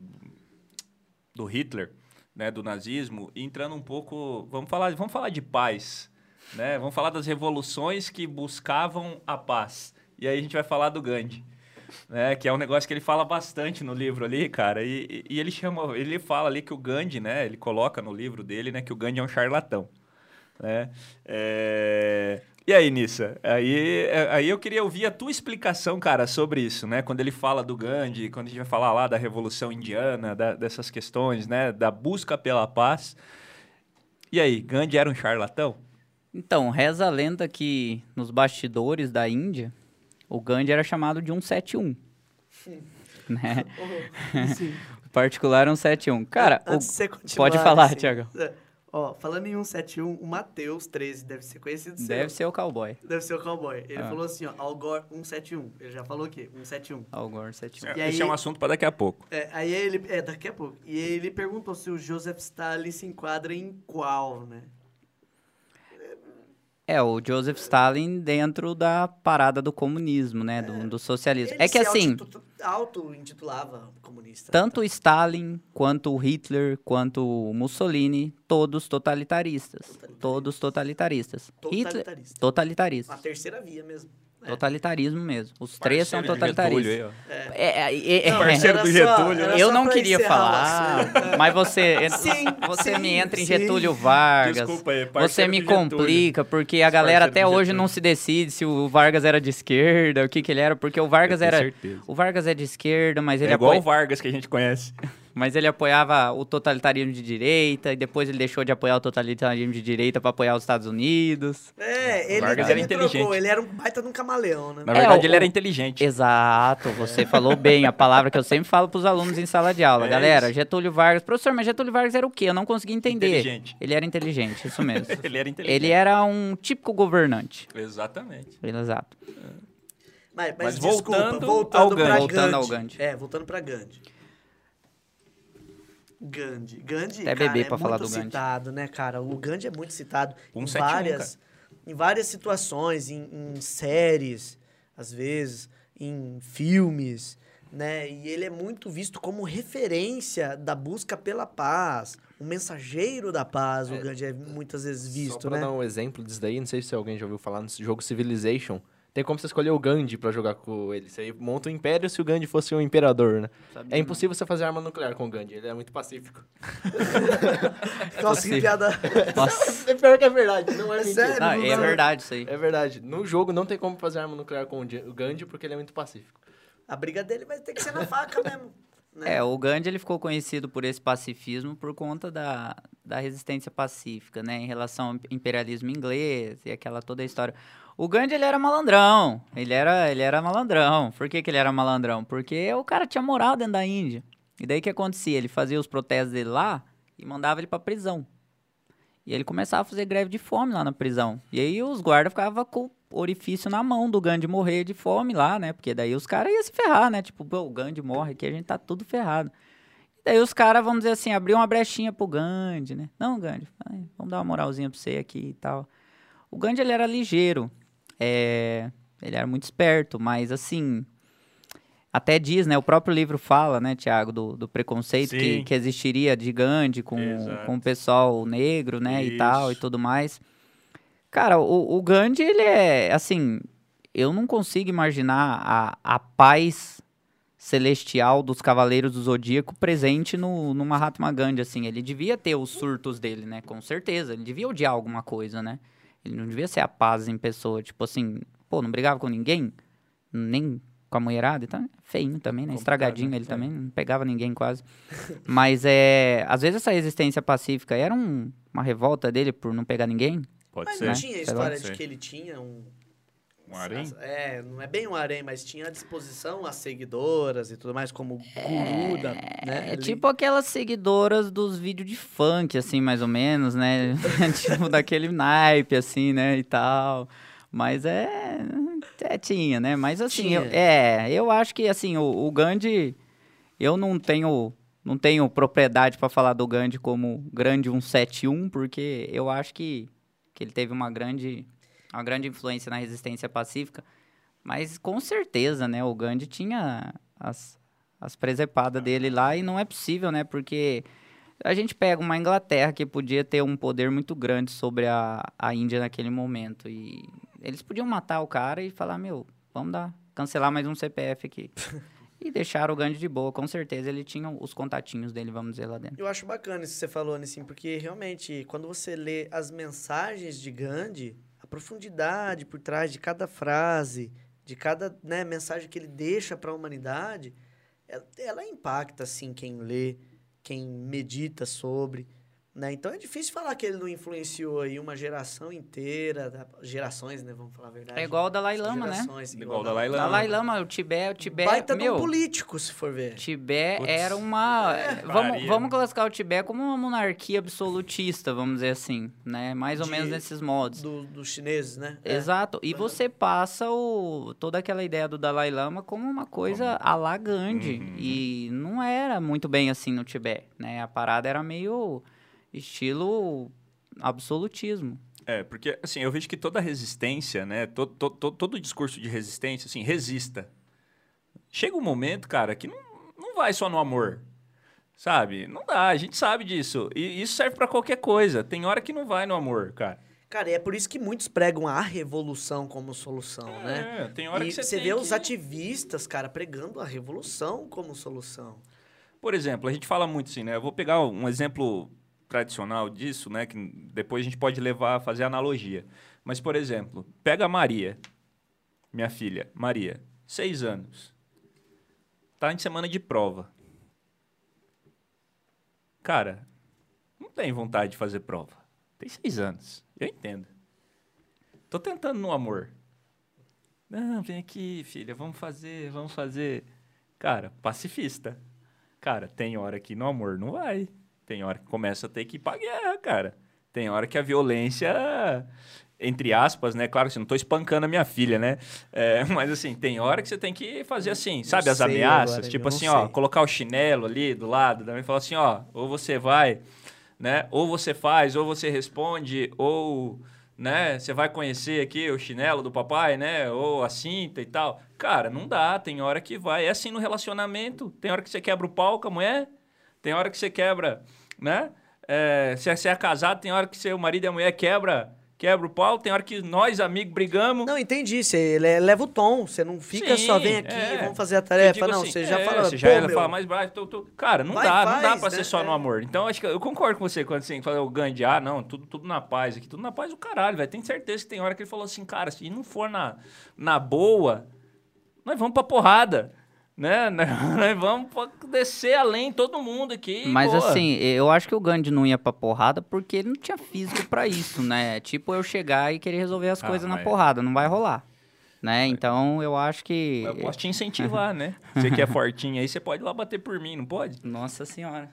do Hitler, né, do nazismo, e entrando um pouco, vamos falar, vamos falar de paz, né? Vamos falar das revoluções que buscavam a paz. E aí a gente vai falar do Gandhi, né, que é um negócio que ele fala bastante no livro ali, cara. E, e ele chama, ele fala ali que o Gandhi, né, ele coloca no livro dele, né, que o Gandhi é um charlatão, né? É... E aí, Nissa? Aí, aí eu queria ouvir a tua explicação, cara, sobre isso, né? Quando ele fala do Gandhi, quando a gente vai falar lá da Revolução Indiana, da, dessas questões, né? Da busca pela paz. E aí, Gandhi era um charlatão?
Então, reza a lenda que nos bastidores da Índia, o Gandhi era chamado de 171. né? O particular 171. Cara, o- pode falar,
assim,
Thiago.
é, Ó, falando em 171, o Matheus 13 deve ser conhecido seu.
Deve ser o cowboy.
Deve ser o cowboy. Ele
Ah.
falou assim, ó, Algor 171. Ele já falou o quê? 171.
Al Gore 171.
E
Esse
aí-
é um assunto para daqui a pouco.
É, aí ele. É, daqui a pouco. E ele perguntou se o Joseph Stalin se enquadra em qual, né?
É, o Joseph Stalin dentro da parada do comunismo, né? Do, do socialismo.
Ele
é que assim,
auto- auto-intitulava comunista.
tanto Stalin, quanto o Hitler, quanto o Mussolini, todos totalitaristas.
Totalitaristas.
Todos totalitaristas. Hitler,
Totalitarista.
totalitaristas.
A terceira via mesmo. É.
Totalitarismo mesmo. Os três são
Parceiro do
totalitaristas.
Getúlio aí, ó.
É, é, é,
Não,
é,
parceiro
era
do Getúlio,
Eu
só
não
pra
queria falar, mas você,
Sim,
você
sim,
me entra em
sim.
Getúlio Vargas.
Desculpa aí,
Você me complica, porque a galera
Parceiro
até hoje
Getúlio.
não se decide se o Vargas era de esquerda, o que que ele era, porque o Vargas
Eu
era.
certeza.
O Vargas é de esquerda, mas ele,
É igual
apoia-
o Vargas que a gente conhece.
Mas ele apoiava o totalitarismo de direita, e depois ele deixou de apoiar o totalitarismo de direita para apoiar os Estados Unidos.
É, ele,
Vargas
ele
era
trocou.
inteligente.
Ele era um baita de um camaleão, né?
Na
É,
verdade,
o-
ele era inteligente.
Exato, você falou bem a palavra que eu sempre falo pros alunos em sala de aula.
É
Galera,
isso.
Getúlio Vargas. Professor, mas Getúlio Vargas era o quê? Eu não consegui entender.
Inteligente.
Ele era inteligente, isso mesmo.
Ele era inteligente.
Ele era um típico governante.
Exatamente.
Exato.
Mas, mas,
Mas
desculpa,
voltando
voltando,
ao Gandhi.
Gandhi.
Voltando ao Gandhi.
É, voltando pra Gandhi. Gandhi. Gandhi,
Até
cara,
bebê
é
pra falar
muito
do Gandhi.
citado, né, cara? O Gandhi é muito citado em
171,
várias, em várias situações, em, em séries, às vezes, em filmes, né? E ele é muito visto como referência da busca pela paz, o mensageiro da paz, o Gandhi é muitas vezes
Só
visto,
pra
né?
dar um exemplo disso daí, não sei se alguém já ouviu falar nesse jogo Civilization. Tem como você escolher o Gandhi pra jogar com ele. Você monta um império se o Gandhi fosse um imperador, né? É impossível você fazer arma nuclear com o Gandhi, ele é muito pacífico.
Nossa, que
possível.
piada.
Nossa.
É pior que é verdade, não é,
É sério? Não
é verdade isso aí.
É verdade. No jogo não tem como fazer arma nuclear com o Gandhi porque ele é muito pacífico.
A briga dele vai ter que ser na faca mesmo. Né?
É, o Gandhi ele ficou conhecido por esse pacifismo por conta da, da resistência pacífica, né? Em relação ao imperialismo inglês e aquela toda a história. O Gandhi, ele era malandrão. Ele era, ele era malandrão. Por que, que ele era malandrão? Porque o cara tinha moral dentro da Índia. E daí o que acontecia? Ele fazia os protestos dele lá e mandava ele pra prisão. E ele começava a fazer greve de fome lá na prisão. E aí os guardas ficavam com o orifício na mão do Gandhi morrer de fome lá, né? Porque daí os caras iam se ferrar, né? Tipo, o Gandhi morre aqui, a gente tá tudo ferrado. E daí os caras, vamos dizer assim, abriam uma brechinha pro Gandhi, né? Não, Gandhi, vamos dar uma moralzinha pra você aqui e tal. O Gandhi, ele era ligeiro. É, ele era muito esperto, mas assim... Até diz, né? O próprio livro fala, né, Tiago, do, do preconceito que, que existiria de Gandhi com,
Exato.
com o pessoal negro, né, e tal, e
Isso.
tudo mais. Cara, o, o Gandhi, ele é, assim, eu não consigo imaginar a, a paz celestial dos Cavaleiros do Zodíaco presente no, no Mahatma Gandhi, assim. Ele devia ter os surtos dele, né? Com certeza. Ele devia odiar alguma coisa, né? Ele não devia ser a paz em pessoa. Tipo assim, pô, não brigava com ninguém? Nem com a mulherada e tal. Feinho também, né? Estragadinho ele também, não pegava ninguém quase. Mas é. Às vezes essa resistência pacífica era um- uma revolta dele por não pegar ninguém.
Pode
Mas
ser.
não
né?
tinha a história de que ele tinha um.
Um harém?
É, não é bem um harém, mas tinha à disposição as seguidoras e tudo mais, como guru da. Né,
É
ali.
tipo aquelas seguidoras dos vídeos de funk, assim, mais ou menos, né? tipo daquele naipe, assim, né? E tal. Mas é. É, tinha, né? Mas assim, eu- é, eu acho que assim, o, o Gandhi. Eu não tenho. Não tenho propriedade para falar do Gandhi como grande 171, porque eu acho que, que ele teve uma grande, uma grande influência na resistência pacífica. Mas com certeza, né? O Gandhi tinha as, as presepadas dele lá e não é possível, né? Porque a gente pega uma Inglaterra que podia ter um poder muito grande sobre a, a Índia naquele momento. E eles podiam matar o cara e falar, meu, vamos dar, cancelar mais um CPF aqui. e deixaram o Gandhi de boa, com certeza ele tinha os contatinhos dele, vamos dizer, lá dentro.
Eu acho bacana isso que você falou, assim, porque realmente, quando você lê as mensagens de Gandhi, a profundidade por trás de cada frase, de cada né, mensagem que ele deixa para a humanidade, ela, ela impacta, assim, quem lê, quem medita sobre. Né? Então é difícil falar que ele não influenciou aí uma geração inteira, da- gerações, né? Vamos falar a verdade.
É igual o Dalai Lama, né?
Gerações,
Igual o Dalai Lama.
Dalai Lama, o Tibete, o Tibete,
Baita de um
meu,
político, se for ver.
Tibete
Putz,
era uma. vamos,
varia.
vamos classificar o Tibete como uma monarquia absolutista, vamos dizer assim, né? Mais ou
De-
menos nesses modos.
Do, dos chineses, né? É.
Exato. E você passa o, toda aquela ideia do Dalai Lama como uma coisa a la Gandhi.
Uhum.
E não era muito bem assim no Tibete, né? A parada era meio estilo absolutismo.
É, porque assim, eu vejo que toda resistência, né? Todo, todo, todo discurso de resistência, assim, resista. Chega um momento, cara, que não, não vai só no amor. Sabe? Não dá, a gente sabe disso. E isso serve pra qualquer coisa. Tem hora que não vai no amor, cara.
Cara, e é por isso que muitos pregam a revolução como solução, né?
É, tem hora
e
que você,
você
tem
vê
que...
os ativistas, cara, pregando a revolução como solução.
Por exemplo, a gente fala muito assim, né? Eu vou pegar um exemplo tradicional disso, né? Que depois a gente pode levar a fazer analogia. Mas, por exemplo, pega a Maria, minha filha, Maria, seis anos. Tá em semana de prova. Cara, não tem vontade de fazer prova. Tem seis anos. Eu entendo. Tô tentando no amor. Não, vem aqui, filha, vamos fazer, vamos fazer. Cara, pacifista. Cara, tem hora que no amor não vai. Tem hora que começa a ter que ir pra guerra, cara. Tem hora que a violência, entre aspas, né? Claro que eu não tô espancando a minha filha, né? É, mas assim, tem hora que você tem que fazer assim, sabe? As
sei
ameaças,
agora,
tipo assim,
não
ó,
sei.
colocar o chinelo ali do lado, também falar assim, ó, ou você vai, né? Ou você faz, ou você responde, ou, né? Você vai conhecer aqui o chinelo do papai, né? Ou a cinta e tal. Cara, não dá. Tem hora que vai. É assim no relacionamento. Tem hora que você quebra o pau com a mulher. Tem hora que você quebra, né? É, se você é casado, tem hora que seu marido e a mulher quebra, quebra o pau. Tem hora que nós, amigos, brigamos.
Não, entendi. Você le- leva o tom. Você não fica
Sim,
só, vem aqui
é.
vamos fazer a tarefa. não,
assim,
você já
é,
fala.
Você já
"Pô,
ela fala mais bravo. tô- tô- Cara, não
Vai,
dá, não dá
faz,
pra
né?
ser só no
É.
amor. Então, acho que eu concordo com você quando você fala o Gandhi, ah, não, tudo, tudo na paz aqui, tudo na paz o caralho, velho. Tem certeza que tem hora que ele falou assim, cara, se não for na, na boa, nós vamos pra porrada. Né? Nós vamos descer além todo mundo aqui.
Mas
boa.
assim, eu acho que o Gandhi não ia pra porrada porque ele não tinha físico pra isso, né? Tipo eu chegar e querer resolver as
Ah,
coisas na
mas-
porrada, não vai rolar. Né? Então eu acho que.
Eu posso te incentivar, né? Você que é fortinho aí, você pode ir lá bater por mim, não pode?
Nossa senhora.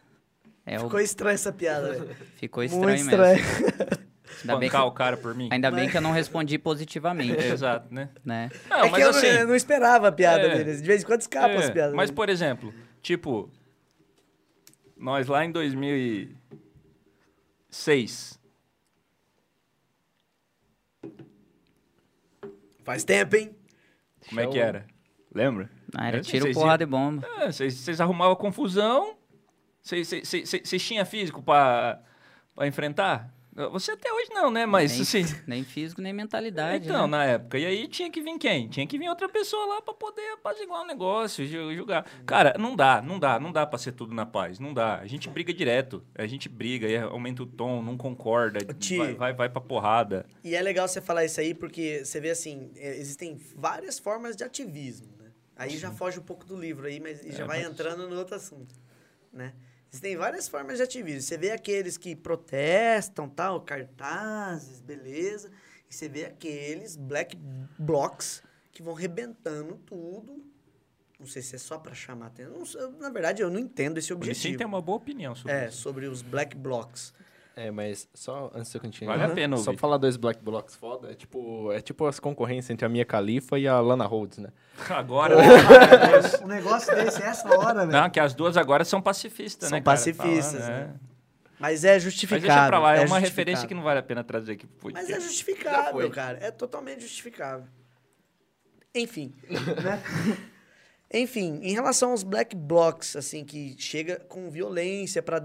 É,
Ficou
o...
estranha essa piada. velho.
Ficou estranho
Muito
mesmo. Ainda bem, que...
O cara por mim.
Ainda bem que eu não respondi positivamente,
Exato, né?
né?
Não,
é
mas
que eu,
assim...
não- eu não esperava a piada
É.
deles. De vez em quando escapa as
É,
piadas.
Mas,
dele.
por exemplo, tipo, nós lá em 2006,
Faz tempo, hein?
como é que era? Lembra?
Ah, era
É,
tiro,
vocês
porrada e bomba.
É, Vocês vocês arrumavam confusão, vocês- tinham físico pra pra enfrentar? Você até hoje não, né? Mas,
nem,
assim...
nem físico, nem mentalidade.
Então,
né?
na época. E aí tinha que vir quem? Tinha que vir outra pessoa lá pra poder apaziguar o negócio, ju- julgar. Cara, não dá, não dá, não dá pra ser tudo na paz. Não dá. A gente briga direto. A gente briga, aí aumenta o tom, não concorda,
Ti.
vai, vai, vai pra porrada.
E é legal você falar isso aí porque você vê assim, é, existem várias formas de ativismo, né? Aí já foge um pouco do livro aí, mas já
É,
vai
mas-
entrando no outro assunto, né? Existem várias formas de ativismo. Você vê aqueles que protestam, tal, cartazes, beleza. E você vê aqueles black blocs que vão rebentando tudo. Não sei se é só para chamar atenção. Na verdade, eu não entendo esse objetivo.
tem uma boa opinião sobre
É,
isso.
sobre os black blocs.
É, mas só antes de eu continuar.
Vale a pena
Só
ouvir.
pra falar dois Black Blocks foda, é tipo, é tipo as concorrências entre a Mia Khalifa e a Lana Rhodes, né?
Agora.
um negócio desse é essa hora,
Não, que as duas agora são pacifistas,
São
né? cara?
pacifistas,
Falando,
né?
é.
Mas é
Mas
justificável.
deixa pra lá, é, uma
justificável.
referência que não vale a pena trazer aqui pro
Mas
podcast.
é
Já
justificável,
foi.
cara. É totalmente justificável. Enfim, né? Enfim, em relação aos black blocs, assim, que chega com violência para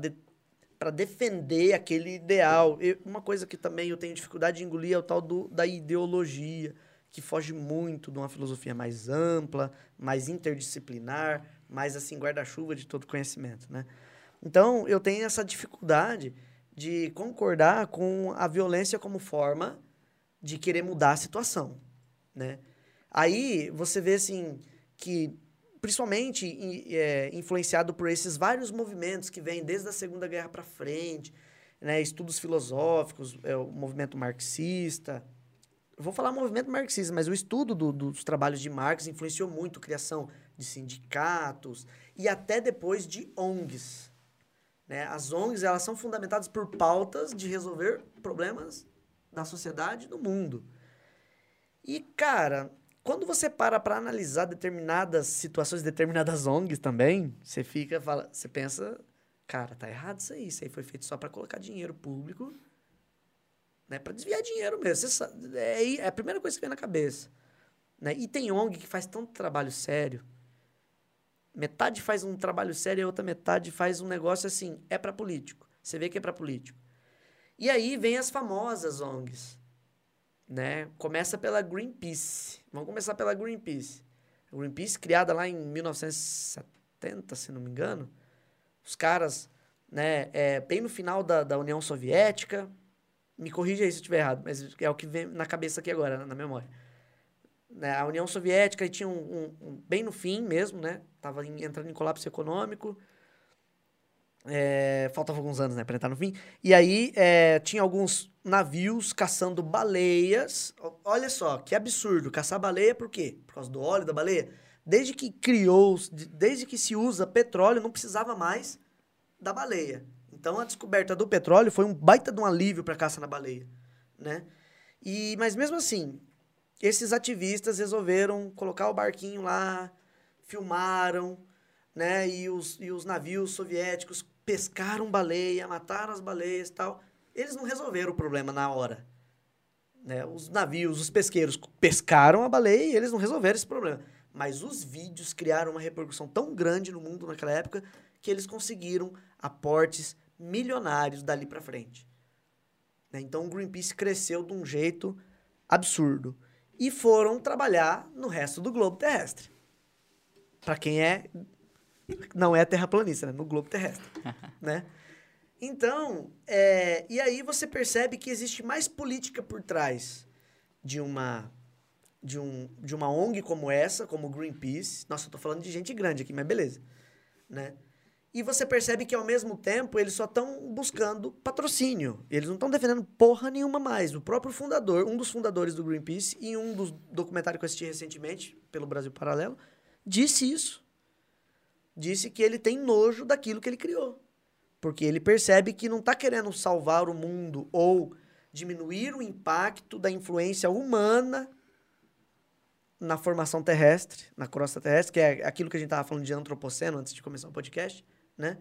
para defender aquele ideal. Eu- uma coisa que também eu tenho dificuldade de engolir é o tal do, da ideologia, que foge muito de uma filosofia mais ampla, mais interdisciplinar, mais assim guarda-chuva de todo conhecimento, né? Então, eu tenho essa dificuldade de concordar com a violência como forma de querer mudar a situação, né? Aí você vê assim que principalmente in- é, influenciado por esses vários movimentos que vêm desde a Segunda Guerra para frente, né? Estudos filosóficos, é, o movimento marxista. Vou falar movimento marxista, mas o estudo do- dos trabalhos de Marx influenciou muito a criação de sindicatos e até depois de ONGs. Né? As ONGs elas são fundamentadas por pautas de resolver problemas da sociedade e do mundo. E, cara, quando você para para analisar determinadas situações, determinadas ONGs também, você fica, fala, você pensa, cara, tá errado isso aí. Isso aí foi feito só para colocar dinheiro público, né? Para desviar dinheiro mesmo. Sabe, é, é a primeira coisa que vem na cabeça. Né? E tem ONG que faz tanto trabalho sério. Metade faz um trabalho sério e a outra metade faz um negócio assim, é para político. Você vê que é para político. E aí vem as famosas ONGs, né? Começa pela Greenpeace. Vamos começar pela Greenpeace. A Greenpeace, criada lá em 1970, se não me engano. Os caras, né, é, bem no final da, da União Soviética. Me corrija aí se eu estiver errado, mas é o que vem na cabeça aqui agora, na- memória. Né, a União Soviética tinha um, um- um- bem no fim mesmo, né? Tava em- entrando em colapso econômico. É, faltavam alguns anos, né, para entrar no fim. E aí é, tinha alguns navios caçando baleias. Olha só, que absurdo. Caçar baleia por quê? Por causa do óleo da baleia? Desde que criou, desde que se usa petróleo, não precisava mais da baleia. Então a descoberta do petróleo foi um baita de um alívio para caça na baleia, né? E mas mesmo assim, esses ativistas resolveram colocar o barquinho lá, filmaram, né? E os, e os navios soviéticos pescaram baleia, mataram as baleias e tal. Eles não resolveram o problema na hora. Né? Os navios, os pesqueiros pescaram a baleia e eles não resolveram esse problema. Mas os vídeos criaram uma repercussão tão grande no mundo naquela época que eles conseguiram aportes milionários dali para frente. Né? Então o Greenpeace cresceu de um jeito absurdo. E foram trabalhar no resto do globo terrestre. Para quem é não é terraplanista, né? no globo terrestre, né? Então, é, e aí você percebe que existe mais política por trás de uma de, um, de uma ONG como essa, como o Greenpeace. Nossa, eu tô falando de gente grande aqui, mas beleza, né? E você percebe que ao mesmo tempo eles só estão buscando patrocínio. Eles não estão defendendo porra nenhuma mais. O próprio fundador, um dos fundadores do Greenpeace, em um dos documentários que eu assisti recentemente, pelo Brasil Paralelo, disse isso. Disse que ele tem nojo daquilo que ele criou. Porque ele percebe que não está querendo salvar o mundo ou diminuir o impacto da influência humana na formação terrestre, na crosta terrestre, que é aquilo que a gente estava falando de antropoceno antes de começar o podcast, né?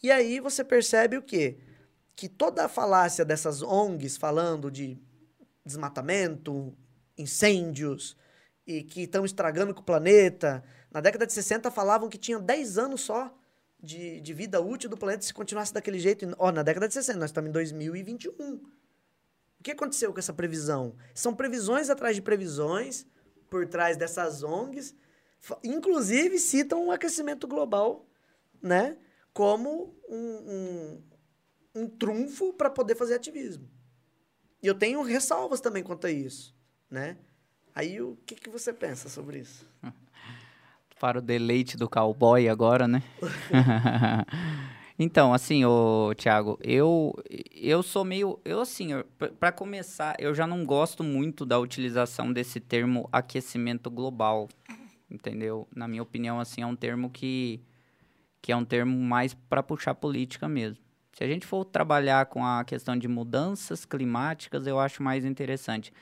E aí você percebe o quê? Que toda a falácia dessas ONGs falando de desmatamento, incêndios e que estão estragando com o planeta. Na década de 60 falavam que tinha 10 anos só de, de vida útil do planeta se continuasse daquele jeito. Ó, na década de 60, nós estamos em 2021. O que aconteceu com essa previsão? São previsões atrás de previsões por trás dessas ONGs, inclusive citam o aquecimento global, né, como um, um, um trunfo para poder fazer ativismo. E eu tenho ressalvas também quanto a isso, né? Aí o que, que você pensa sobre isso?
Para o deleite do cowboy agora, né? então, assim, ô Thiago, eu eu sou meio, eu assim, para começar, eu já não gosto muito da utilização desse termo aquecimento global, entendeu? Na minha opinião, assim, é um termo que que é um termo mais para puxar política mesmo. Se a gente for trabalhar com a questão de mudanças climáticas, eu acho mais interessante.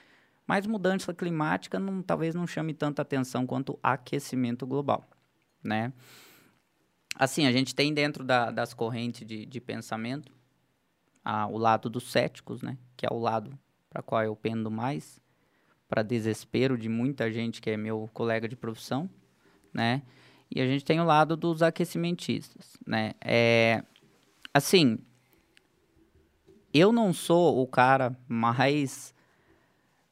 Mas mudança climática não, talvez não chame tanta atenção quanto aquecimento global, né? Assim, a gente tem dentro da, das correntes de, de pensamento a, o lado dos céticos, né? Que é o lado para qual eu pendo mais, para desespero de muita gente que é meu colega de profissão, né? E a gente tem o lado dos aquecimentistas, né? É, assim, eu não sou o cara mais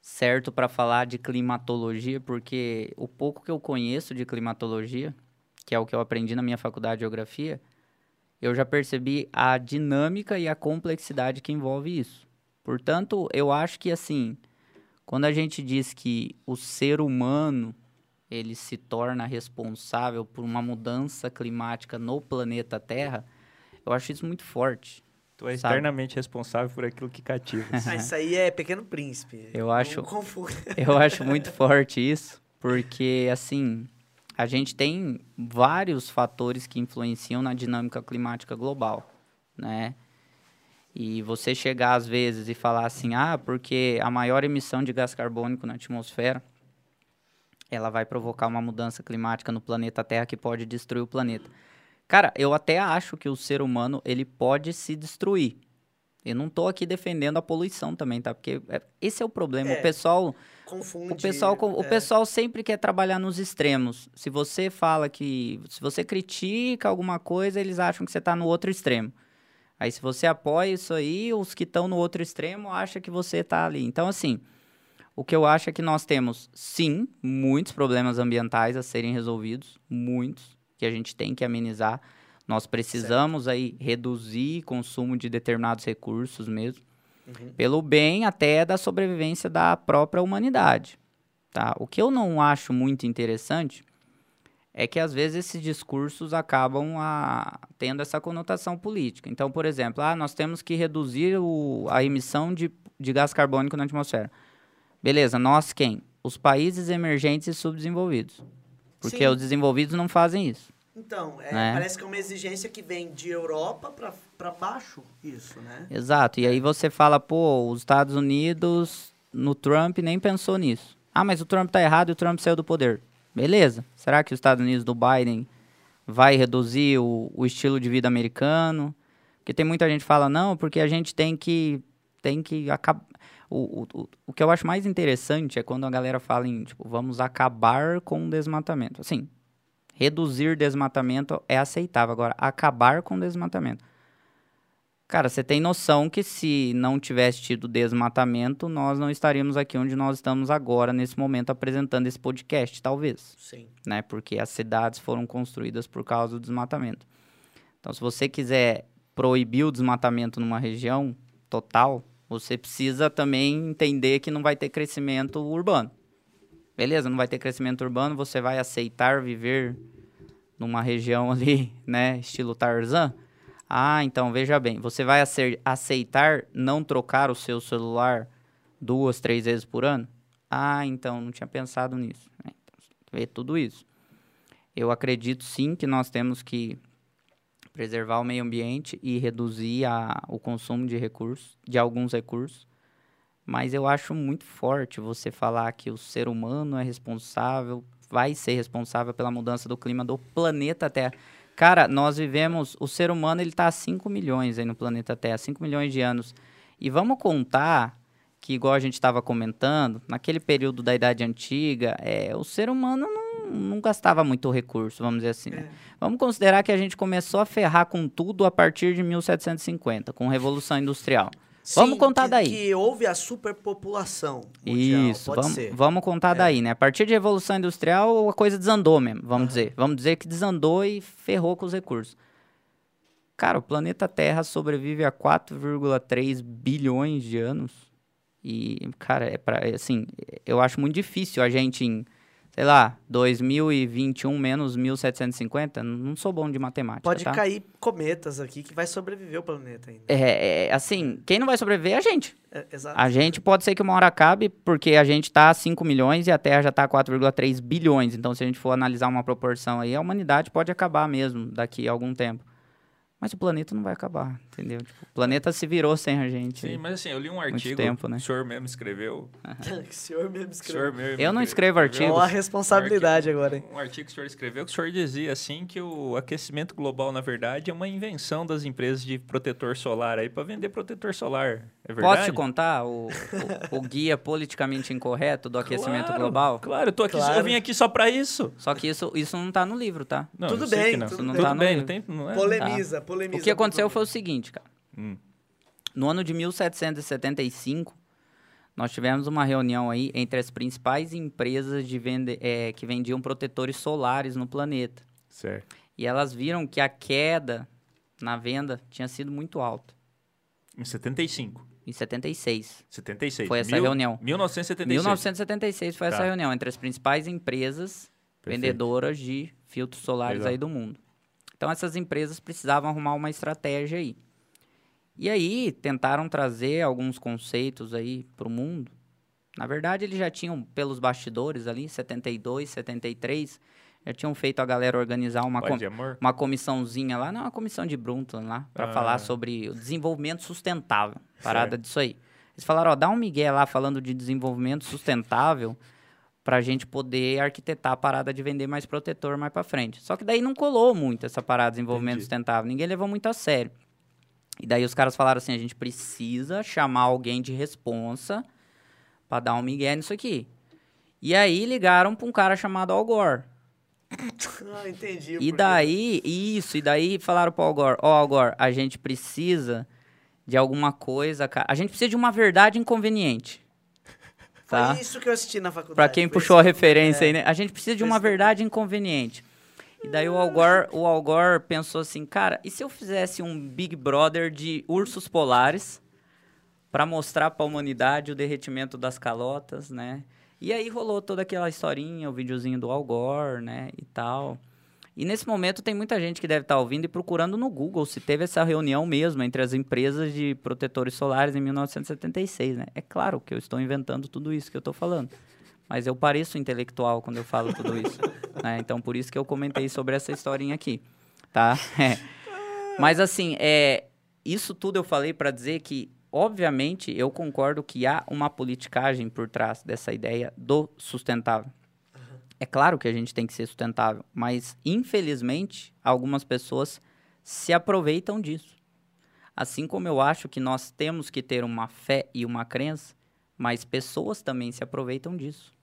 certo para falar de climatologia, porque o pouco que eu conheço de climatologia, que é o que eu aprendi na minha faculdade de geografia, eu já percebi a dinâmica e a complexidade que envolve isso. Portanto, eu acho que assim, quando a gente diz que o ser humano ele se torna responsável por uma mudança climática no planeta Terra, eu acho isso muito forte.
Tu é sabe? eternamente responsável por aquilo que cativa.
ah, isso aí é Pequeno Príncipe.
Eu acho, eu acho muito forte isso, porque assim, a gente tem vários fatores que influenciam na dinâmica climática global, né? E você chegar às vezes e falar assim, ah, porque a maior emissão de gás carbônico na atmosfera ela vai provocar uma mudança climática no planeta Terra que pode destruir o planeta. Cara, eu até acho que o ser humano ele pode se destruir. Eu não tô aqui defendendo a poluição também, tá? Porque é, esse é o problema. É, o pessoal
confunde.
O pessoal, é. o pessoal sempre quer trabalhar nos extremos. Se você fala que, se você critica alguma coisa, eles acham que você está no outro extremo. Aí se você apoia isso aí, os que estão no outro extremo acham que você está ali. Então assim, o que eu acho é que nós temos, sim, muitos problemas ambientais a serem resolvidos, muitos, que a gente tem que amenizar. Nós precisamos certo. aí reduzir consumo de determinados recursos mesmo, uhum. pelo bem até da sobrevivência da própria humanidade. Tá? O que eu não acho muito interessante é que às vezes esses discursos acabam a, tendo essa conotação política. Então, por exemplo, ah, nós temos que reduzir o, a emissão de, de gás carbônico na atmosfera. Beleza, nós quem? Os países emergentes e subdesenvolvidos. Porque Sim. os desenvolvidos não fazem isso.
Então, é, né? parece que é uma exigência que vem de Europa para baixo, isso, né?
Exato. E aí você fala, pô, os Estados Unidos, no Trump, nem pensou nisso. Ah, mas o Trump tá errado e o Trump saiu do poder. Beleza. Será que os Estados Unidos do Biden vai reduzir o, o estilo de vida americano? Porque tem muita gente que fala, não, porque a gente tem que, tem que acabar o, o, o que eu acho mais interessante é quando a galera fala em, tipo, vamos acabar com o desmatamento. Assim, reduzir desmatamento é aceitável. Agora, acabar com o desmatamento. Cara, você tem noção que se não tivesse tido desmatamento, nós não estaríamos aqui onde nós estamos agora, nesse momento, apresentando esse podcast, talvez.
Sim.
Né? Porque as cidades foram construídas por causa do desmatamento. Então, se você quiser proibir o desmatamento numa região total, você precisa também entender que não vai ter crescimento urbano. Beleza, não vai ter crescimento urbano, você vai aceitar viver numa região ali, né, estilo Tarzan? Ah, então veja bem, você vai aceitar não trocar o seu celular duas, três vezes por ano? Ah, então não tinha pensado nisso. É, então, vê tudo isso. Eu acredito sim que nós temos que preservar o meio ambiente e reduzir a, o consumo de recursos, de alguns recursos. Mas eu acho muito forte você falar que o ser humano é responsável, vai ser responsável pela mudança do clima do planeta Terra. Cara, nós vivemos, o ser humano ele está há 5 milhões aí no planeta Terra, 5 milhões de anos. E vamos contar que, igual a gente estava comentando, naquele período da Idade Antiga, é, o ser humano não, não gastava muito recurso, vamos dizer assim. Né? É. Vamos considerar que a gente começou a ferrar com tudo a partir de 1750, com a Revolução Industrial. Sim, vamos contar
que,
daí.
Que houve a superpopulação. Mundial,
Isso, vamos, vamos contar é. daí, né? A partir de Revolução Industrial, a coisa desandou mesmo, vamos uhum. dizer. Vamos dizer que desandou e ferrou com os recursos. Cara, o planeta Terra sobrevive a 4,3 bilhões de anos. E, cara, é pra, é assim, eu acho muito difícil a gente, em sei lá, 2021 menos 1750, não sou bom de matemática,
Pode
tá?
cair cometas aqui que vai sobreviver o planeta ainda.
É, é, assim, quem não vai sobreviver é a gente.
É, exato.
A gente pode ser que uma hora acabe, porque a gente tá a 5 milhões e a Terra já tá a 4,3 bilhões. Então, se a gente for analisar uma proporção aí, a humanidade pode acabar mesmo daqui a algum tempo. Mas o planeta não vai acabar, entendeu? Tipo, o planeta se virou sem a gente.
Sim, mas assim, eu li um artigo
tempo, né?
que o senhor mesmo escreveu.
o senhor mesmo
O
escreveu.
senhor mesmo
Eu não escrevo artigos.
Olha a responsabilidade agora, hein?
Um artigo que o senhor escreveu que o senhor dizia assim que o aquecimento global, na verdade, é uma invenção das empresas de protetor solar aí para vender protetor solar. É verdade?
Posso te contar o, o- o guia politicamente incorreto do aquecimento
Claro,
global?
Claro, eu, tô aqui,
Claro.
eu vim aqui só para isso.
Só que isso, isso não tá no livro, tá?
Não,
Tudo bem,
não.
tudo
tudo,
bem. Tá
bem, não
livro.
tem, não é?
Polemiza, polemiza.
O que aconteceu foi o seguinte, cara.
Hum.
No ano de 1775, nós tivemos uma reunião aí entre as principais empresas de vende, eh, que vendiam protetores solares no planeta.
Certo.
E elas viram que a queda na venda tinha sido muito alta.
Em 75.
Em 76.
76.
Foi essa reunião.
1976.
1976 foi essa
Tá.
reunião entre as principais empresas
Perfeito.
vendedoras de filtros solares
Legal.
aí do mundo. Então essas empresas precisavam arrumar uma estratégia aí. E aí tentaram trazer alguns conceitos aí para o mundo. Na verdade, eles já tinham pelos bastidores ali, 72, 73, já tinham feito a galera organizar uma, com- uma comissãozinha lá, não, uma comissão de Brundtland lá, para
Ah.
falar sobre o desenvolvimento sustentável. Parada disso aí. Eles falaram, ó, dá um migué lá falando de desenvolvimento sustentável pra gente poder arquitetar a parada de vender mais protetor mais pra frente. Só que daí não colou muito essa parada de desenvolvimento
Entendi.
sustentável. Ninguém levou muito a sério. E daí os caras falaram assim, a gente precisa chamar alguém de responsa pra dar um migué nisso aqui. E aí ligaram pra um cara chamado Al Gore.
Ah, entendi.
E daí, isso, e daí falaram pro Al Gore, ó, Al Gore, a gente precisa de alguma coisa, cara. A gente precisa de uma verdade inconveniente. Tá?
Foi isso que eu assisti na faculdade.
Pra quem puxou a referência
É.
aí, né? A gente precisa de uma verdade inconveniente. E daí o Al Gore, o Al Gore pensou assim, cara, e se eu fizesse um Big Brother de ursos polares pra mostrar pra humanidade o derretimento das calotas, né? E aí rolou toda aquela historinha, o videozinho do Al Gore, né, e tal. E nesse momento tem muita gente que deve estar ouvindo e procurando no Google se teve essa reunião mesmo entre as empresas de protetores solares em 1976, né? É claro que eu estou inventando tudo isso que eu estou falando. Mas eu pareço intelectual quando eu falo tudo isso. né? Então, por isso que eu comentei sobre essa historinha aqui. Tá? É. Mas, assim, é, isso tudo eu falei para dizer que, obviamente, eu concordo que há uma politicagem por trás dessa ideia do sustentável. É claro que a gente tem que ser sustentável, mas, infelizmente, algumas pessoas se aproveitam disso. Assim como eu acho que nós temos que ter uma fé e uma crença, mas pessoas também se aproveitam disso.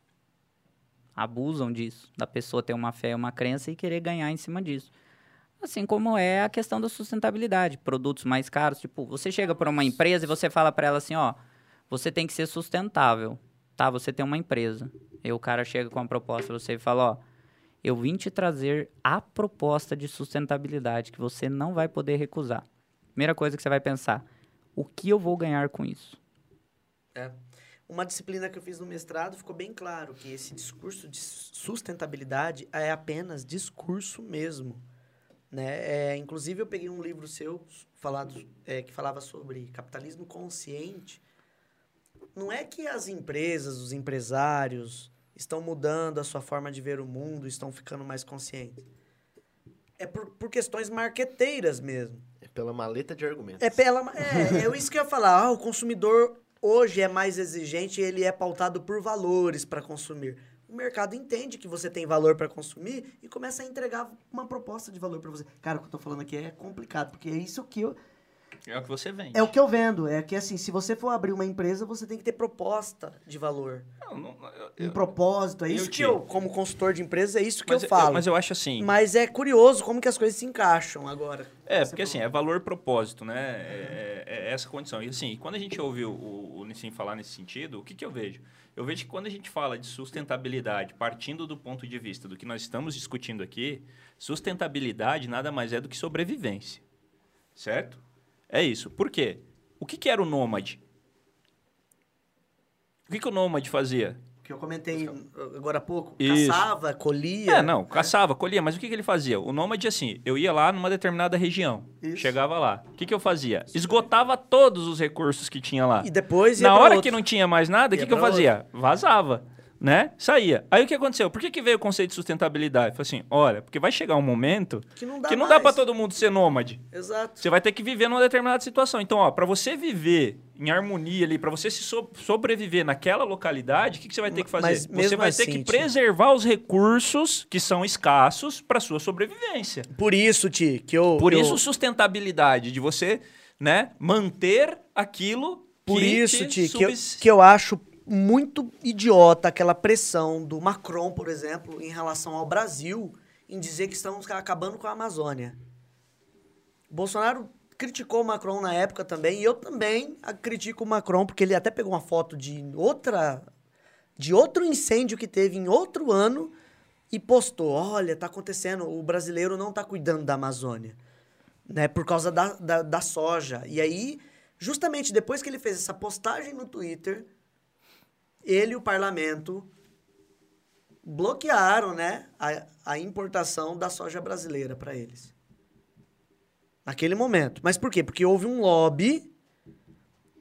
Abusam disso, da pessoa ter uma fé uma crença e querer ganhar em cima disso. Assim como é a questão da sustentabilidade, produtos mais caros, tipo, você chega para uma empresa e você fala para ela assim, ó, você tem que ser sustentável, tá? Você tem uma empresa. E o cara chega com uma proposta você e fala, ó, eu vim te trazer a proposta de sustentabilidade que você não vai poder recusar. Primeira coisa que você vai pensar, o que eu vou ganhar com isso?
É. Uma disciplina que eu fiz no mestrado ficou bem claro que esse discurso de sustentabilidade é apenas discurso mesmo. Né? É, inclusive, eu peguei um livro seu falado, é, que falava sobre capitalismo consciente. Não é que as empresas, os empresários estão mudando a sua forma de ver o mundo, estão ficando mais conscientes. É por, por questões marqueteiras mesmo.
É pela maleta de argumentos.
É, pela, é, é isso que eu ia falar. Ah, o consumidor hoje é mais exigente e ele é pautado por valores para consumir. O mercado entende que você tem valor para consumir e começa a entregar uma proposta de valor para você. Cara, o que eu tô falando aqui é complicado, porque é isso que eu,
É o que você vende.
é o que eu vendo. É que assim, se você for abrir uma empresa, você tem que ter proposta de valor.
Não, não, eu-
Um
eu-
propósito. É
eu
isso que
te-
eu, como consultor de empresas, é isso que
mas
eu falo.
mas eu acho assim.
Mas é curioso como que as coisas se encaixam agora.
É, porque assim, é valor propósito, né? É, é- é essa condição. E assim, quando a gente ouve o, o, o Nissim falar nesse sentido, o que, que eu vejo? Eu vejo que quando a gente fala de sustentabilidade, partindo do ponto de vista do que nós estamos discutindo aqui, sustentabilidade nada mais é do que sobrevivência. Certo? É isso. Por quê? O que, que era o nômade? O que, que o nômade fazia?
que eu comentei agora há pouco.
Isso.
Caçava, colhia.
É, não, caçava, colhia, mas o que, que ele fazia? O nômade, assim, eu ia lá numa determinada região,
Isso.
chegava lá. O que, que eu fazia? Esgotava todos os recursos que tinha lá.
E depois ia
Na hora
outro.
que não tinha mais nada, o que, que eu fazia? Vazava, né? Saía. Aí o que aconteceu? Por que, que veio o conceito de sustentabilidade? Falei assim, olha, porque vai chegar um momento
Que não dá
que não dá pra todo mundo ser nômade.
Exato.
Você vai ter que viver numa determinada situação. Então, ó, para você viver em harmonia ali, para você se so- sobreviver naquela localidade, o que, que você vai ter que fazer? Você vai ter
assim,
que
Ti-
preservar os recursos que são escassos para sua sobrevivência.
Por isso, Ti, que eu.
Por
eu-
isso, sustentabilidade, de você, né, manter aquilo
Por
que
isso, Ti, que eu, que eu acho muito idiota aquela pressão do Macron, por exemplo, em relação ao Brasil, em dizer que estamos acabando com a Amazônia. Bolsonaro criticou o Macron na época também, e eu também critico o Macron, porque ele até pegou uma foto de outra. de outro incêndio que teve em outro ano e postou: olha, tá acontecendo, o brasileiro não tá cuidando da Amazônia né, por causa da, da, da soja. E aí, justamente depois que ele fez essa postagem no Twitter, ele e o parlamento bloquearam né, a, a importação da soja brasileira para eles. Naquele momento. Mas por quê? Porque houve um lobby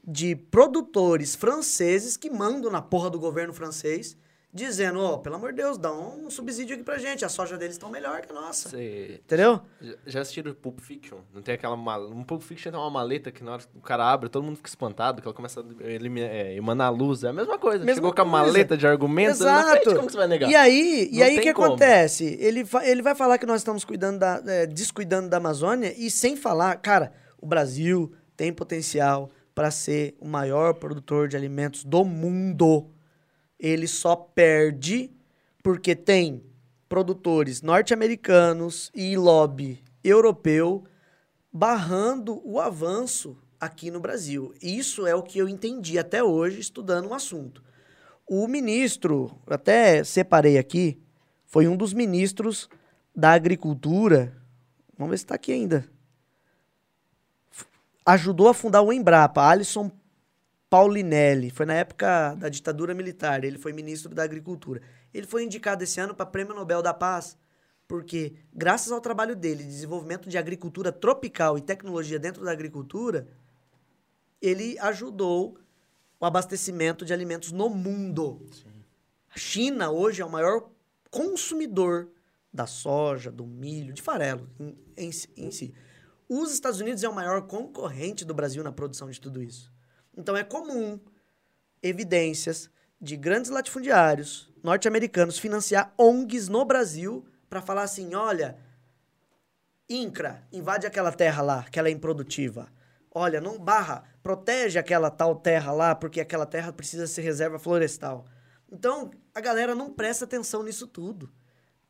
de produtores franceses que mandam na porra do governo francês, dizendo, ó, pelo amor de Deus, dá um subsídio aqui pra gente, a soja deles estão melhor que a nossa.
Você
Entendeu?
já- já assistiram Pulp Fiction? Não tem aquela maleta. Um Pulp Fiction tem uma maleta que na hora que o cara abre, todo mundo fica espantado, que ela começa a eliminar, é, emanar luz. É a mesma coisa.
Mesma
Chegou com a
coisa.
maleta de argumentos
Exato.
como que você vai negar?
E aí, e
Não
aí o que
como.
acontece? Ele, ele vai falar que nós estamos cuidando da, é, descuidando da Amazônia e sem falar, cara, o Brasil tem potencial para ser o maior produtor de alimentos do mundo. Ele só perde porque tem produtores norte-americanos e lobby europeu barrando o avanço aqui no Brasil. Isso é o que eu entendi até hoje estudando o assunto. O ministro, até separei aqui, foi um dos ministros da Agricultura. Vamos ver se está aqui ainda. Ajudou a fundar o Embrapa, Alisson Paulinelli. Foi na época da ditadura militar, ele foi ministro da Agricultura. Ele foi indicado esse ano para Prêmio Nobel da Paz, porque graças ao trabalho dele, de desenvolvimento de agricultura tropical e tecnologia dentro da agricultura, ele ajudou o abastecimento de alimentos no mundo. A China hoje é o maior consumidor da soja, do milho, de farelo em, em em si. Os Estados Unidos é o maior concorrente do Brasil na produção de tudo isso. Então é comum evidências de grandes latifundiários norte-americanos financiar ONGs no Brasil para falar assim, olha, INCRA, invade aquela terra lá, que ela é improdutiva. Olha, não barra, protege aquela tal terra lá, porque aquela terra precisa ser reserva florestal. Então, a galera não presta atenção nisso tudo.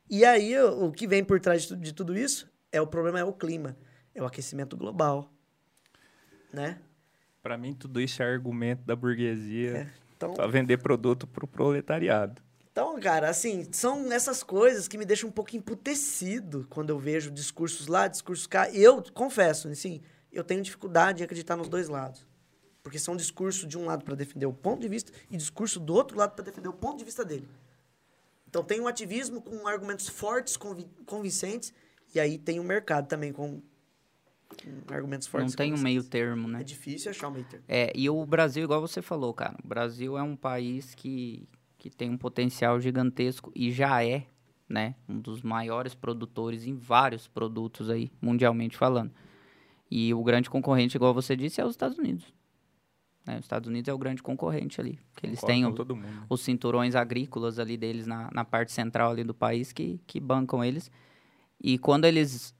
E aí, o, que vem por trás de tudo isso é o problema é o clima, é o aquecimento global, né?
Pra mim, tudo isso é argumento da burguesia
Então,
pra vender produto pro proletariado.
Então, cara, assim, são essas coisas que me deixam um pouco emputecido quando eu vejo discursos lá, discursos cá. Eu confesso, assim, eu tenho dificuldade em acreditar nos dois lados. Porque são discursos de um lado para defender o ponto de vista e discurso do outro lado para defender o ponto de vista dele. Então tem um ativismo com argumentos fortes, convi- convincentes, e aí tem um mercado também com, argumentos
Não
fortes.
tem um meio termo, né?
É difícil achar um meio termo.
É, e o Brasil, igual você falou, cara, o Brasil é um país que, que tem um potencial gigantesco e já é, né, um dos maiores produtores em vários produtos aí, mundialmente falando. E o grande concorrente, igual você disse, é os Estados Unidos. Né? Os Estados Unidos é o grande concorrente ali, que eles têm o-
todo mundo.
os cinturões agrícolas ali deles na, na parte central ali do país que, que bancam eles. E quando eles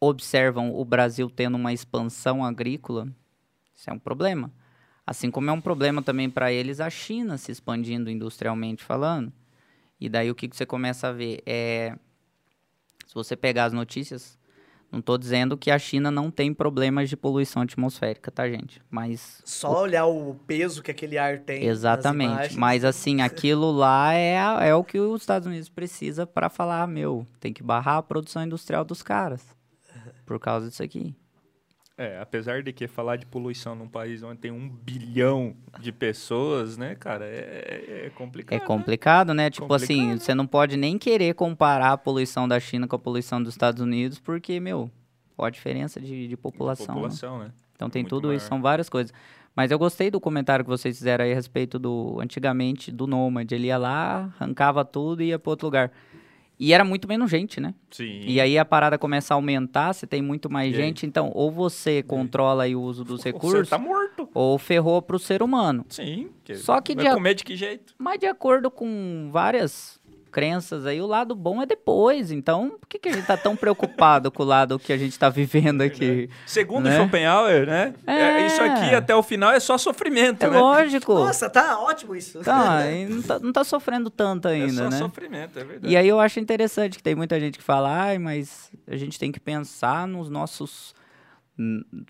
observam o Brasil tendo uma expansão agrícola, isso é um problema. Assim como é um problema também para eles a China se expandindo industrialmente falando. E daí o que, que você começa a ver é se você pegar as notícias, não estou dizendo que a China não tem problemas de poluição atmosférica, tá, gente? Mas
Só olhar o peso que aquele ar tem.
Exatamente. Mas assim, aquilo lá é, é o que os Estados Unidos precisa para falar, meu, tem que barrar a produção industrial dos caras. Por causa disso aqui.
É, apesar de que falar de poluição num país onde tem um bilhão de pessoas, né, cara, é, é complicado.
É
né?
complicado, né? Tipo assim,
Complicado.
você não pode nem querer comparar a poluição da China com a poluição dos Estados Unidos, porque, meu, a diferença de, de população, né?
População, né?
Então tem
muito
tudo isso,
maior.
são várias coisas. Mas eu gostei do comentário que vocês fizeram aí a respeito do, antigamente, do Nômade. Ele ia lá, arrancava tudo e ia para outro lugar. E era muito menos gente, né?
Sim.
E aí a parada começa a aumentar, você tem muito mais
E aí?
gente, então ou você controla aí o uso dos
Você
recursos,
tá morto.
ou ferrou pro ser humano.
Sim. que-
Só que
vai
de
comer de que jeito?
Mas de acordo com várias crenças aí, o lado bom é depois. Então, por que, que a gente tá tão preocupado com o lado que a gente tá vivendo aqui?
Segundo
Né?
Schopenhauer, né?
É.
Isso aqui até o final é só sofrimento,
É
né?
lógico.
Nossa, tá ótimo isso.
Tá, e não tá, não tá sofrendo tanto
é
ainda,
só
né?
sofrimento, é verdade.
E aí eu acho interessante que tem muita gente que fala, ai, mas a gente tem que pensar nos nossos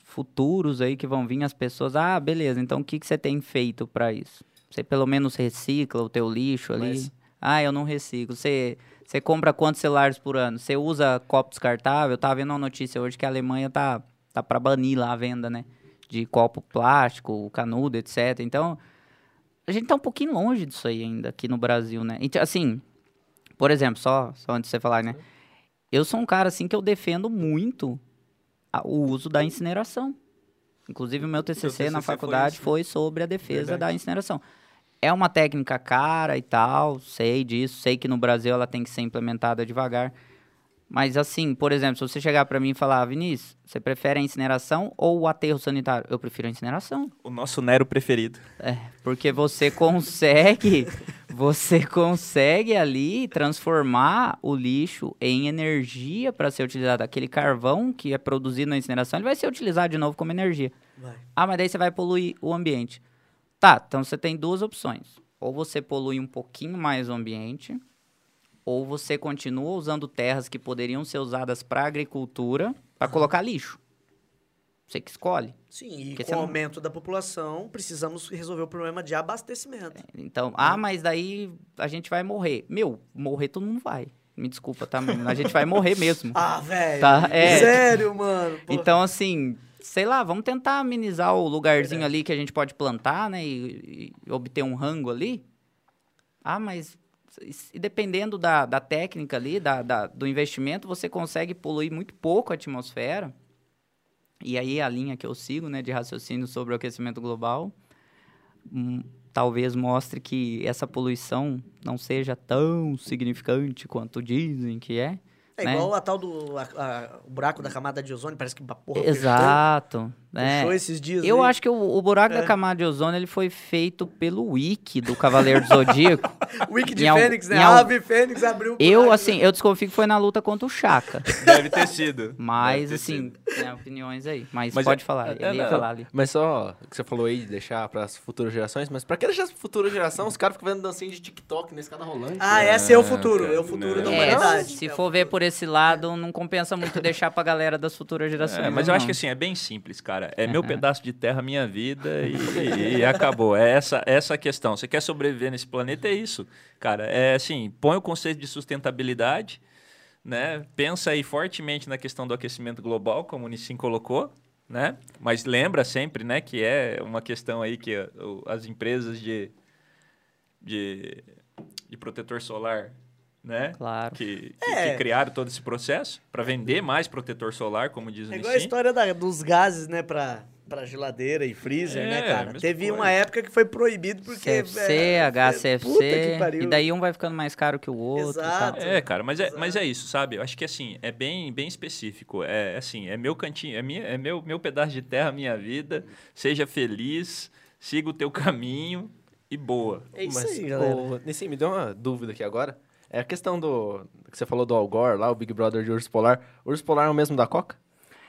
futuros aí que vão vir as pessoas. Ah, beleza, então o que, que você tem feito pra isso? Você pelo menos recicla o teu lixo ali?
Mas-
Ah, eu não reciclo. Você, você compra quantos celulares por ano? Você usa copo descartável? Eu tava vendo uma notícia hoje que a Alemanha tá, tá pra banir lá a venda, né? De copo plástico, canudo, etc. Então, a gente tá um pouquinho longe disso aí ainda aqui no Brasil, né? Então, assim, por exemplo, só, só antes de você falar, né? Eu sou um cara, assim, que eu defendo muito a- o uso da incineração. Inclusive, o meu TCC, na
TCC foi
faculdade
isso, né?
foi, sobre a defesa
Verdade.
da incineração. É uma técnica cara e tal, sei disso, sei que no Brasil ela tem que ser implementada devagar. Mas assim, por exemplo, se você chegar pra mim e falar, "Ah, Vinícius, você prefere a incineração ou o aterro sanitário? Eu prefiro a incineração.
O nosso Nero preferido.
É, porque você consegue, você consegue ali transformar o lixo em energia para ser utilizado. Aquele carvão que é produzido na incineração, ele vai ser utilizado de novo como energia.
Vai.
Ah, mas daí você vai poluir o ambiente. Tá, então você tem duas opções. Ou você polui um pouquinho mais o ambiente, ou você continua usando terras que poderiam ser usadas para agricultura para colocar lixo. Você que escolhe.
Sim, e
Porque
com o
não-
aumento da população, precisamos resolver o problema de abastecimento.
Então, ah, mas daí a gente vai morrer. Meu, morrer todo mundo vai. Me desculpa, tá? A gente vai morrer mesmo.
Ah, velho.
Tá, é.
Sério, mano. Pô.
Então, assim, sei lá, vamos tentar amenizar o lugarzinho ali que a gente pode plantar, né? E, e obter um rango ali. Ah, mas e dependendo da, da técnica ali, da, da- do investimento, você consegue poluir muito pouco a atmosfera. E aí a linha que eu sigo, né, de raciocínio sobre o aquecimento global, hum, talvez mostre que essa poluição não seja tão significante quanto dizem que é.
É
né?
igual a tal do a- a- o buraco da camada de ozônio, parece que porra
Exato. Né?
Fechou esses dias.
Eu
aí.
acho que o, o buraco
É.
da camada de ozônio ele foi feito pelo wiki do Cavaleiro do Zodíaco.
Wiki de
em
Fênix, né?
em
A
algum-
ave Fênix abriu o
Eu,
buraco,
assim,
né?
eu desconfio que foi na luta contra o Chaka.
Deve ter sido.
Mas,
ter
assim,
sido.
tem opiniões aí. Mas,
Mas
pode
é-
falar.
é-
Ele ia
não.
falar ali.
Mas só o que você falou aí de deixar pras futuras gerações, mas pra que deixar pra futura geração? Os caras ficam vendo dancinha de TikTok na escada rolante.
Ah,
né?
esse é o futuro. É o futuro
Não.
da
É,
humanidade.
se
É
for ver por esse lado, não compensa muito deixar pra galera das futuras gerações.
É, mas eu acho que assim, é bem simples, cara. É meu pedaço de terra, minha vida e, e acabou. É essa, essa a questão. Você quer sobreviver nesse planeta, é isso. Cara, é assim, põe o conceito de sustentabilidade, né? Pensa aí fortemente na questão do aquecimento global, como o Nissim colocou, né? Mas lembra sempre, né, que é uma questão aí que as empresas de, de, de protetor solar, né?
Claro.
Que, que,
É.
que criaram todo esse processo para vender mais protetor solar, como diz o
É igual a história da- dos gases, né, pra, pra geladeira e freezer,
É,
né, cara? Teve
coisa.
uma época que foi proibido porque...
CFC,
é,
HCFC,
Puta que pariu.
e daí um vai ficando mais caro que o outro. e.
Exato.
É, cara, mas é, mas é isso, sabe? Eu acho que assim, é bem, bem específico. É assim, é meu cantinho, é, minha, é meu, meu pedaço de terra, minha vida. Seja feliz, siga o teu caminho e boa.
É isso
Mas,
aí, galera.
ô, Nissim, me deu uma dúvida aqui agora. É a questão do. que você falou do Al Gore lá, o Big Brother de Urso Polar. O Urso Polar é o mesmo da Coca?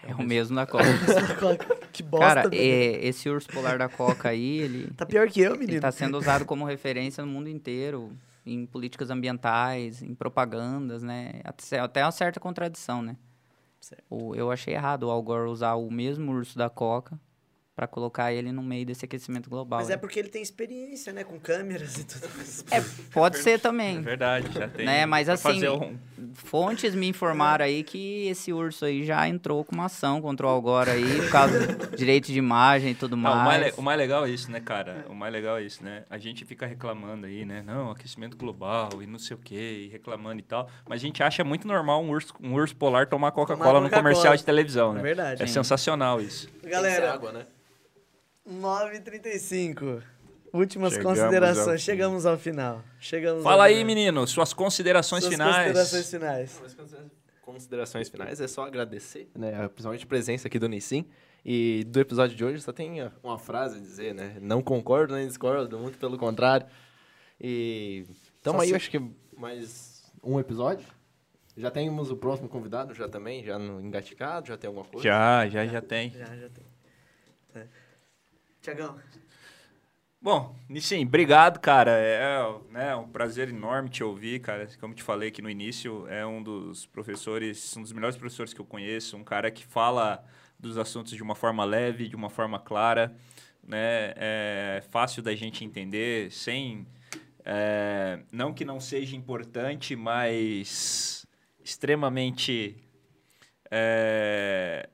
É o mesmo da Coca.
que bosta,
Cara, é, esse urso polar da Coca aí, ele,
Tá pior que eu,
ele
menino.
tá sendo usado como referência no mundo inteiro, em políticas ambientais, em propagandas, né? Até, até uma certa contradição, né?
Certo.
O, eu achei errado o Al Gore usar o mesmo urso da Coca para colocar ele no meio desse aquecimento global.
Mas
aí.
é porque ele tem experiência, né? Com câmeras e tudo mais.
É, pode ser
É
também.
verdade, já tem.
Né, mas assim,
fazer um-
Fontes me informaram aí que esse urso aí já entrou com uma ação contra o Algora aí, por causa do direito de imagem e tudo
Não, o, mais
mais.
le- o mais legal é isso, né, cara? O mais legal é isso, né? A gente fica reclamando aí, né? Não, aquecimento global e não sei o quê, e reclamando e tal. Mas a gente acha muito normal um urso, um urso polar tomar Coca-Cola no comercial de televisão, né?
É verdade.
É sensacional isso.
Galera,
água, né?
9h35. Últimas
Chegamos
considerações.
ao.
Chegamos ao final. Chegamos
Fala
ao
aí,
final.
menino, suas considerações
Suas
finais.
considerações finais.
Considerações finais é só agradecer, né? Principalmente a presença aqui do Nissin. E do episódio de hoje só tem uma frase a dizer, né? Não concordo nem discordo, muito pelo contrário. E então aí
se-
acho que mais um episódio. Já temos o próximo convidado já também, já no engaticado, já tem alguma coisa.
Já, já, já tem.
Já, já tem. É. Tiagão,
Bom, Nissim, obrigado, cara. É né, um prazer enorme te ouvir, cara. Como te falei aqui no início, é um dos professores, um dos melhores professores que eu conheço, um cara que fala dos assuntos de uma forma leve, de uma forma clara, né? É fácil da gente entender, sem é, não que não seja importante, mas extremamente é,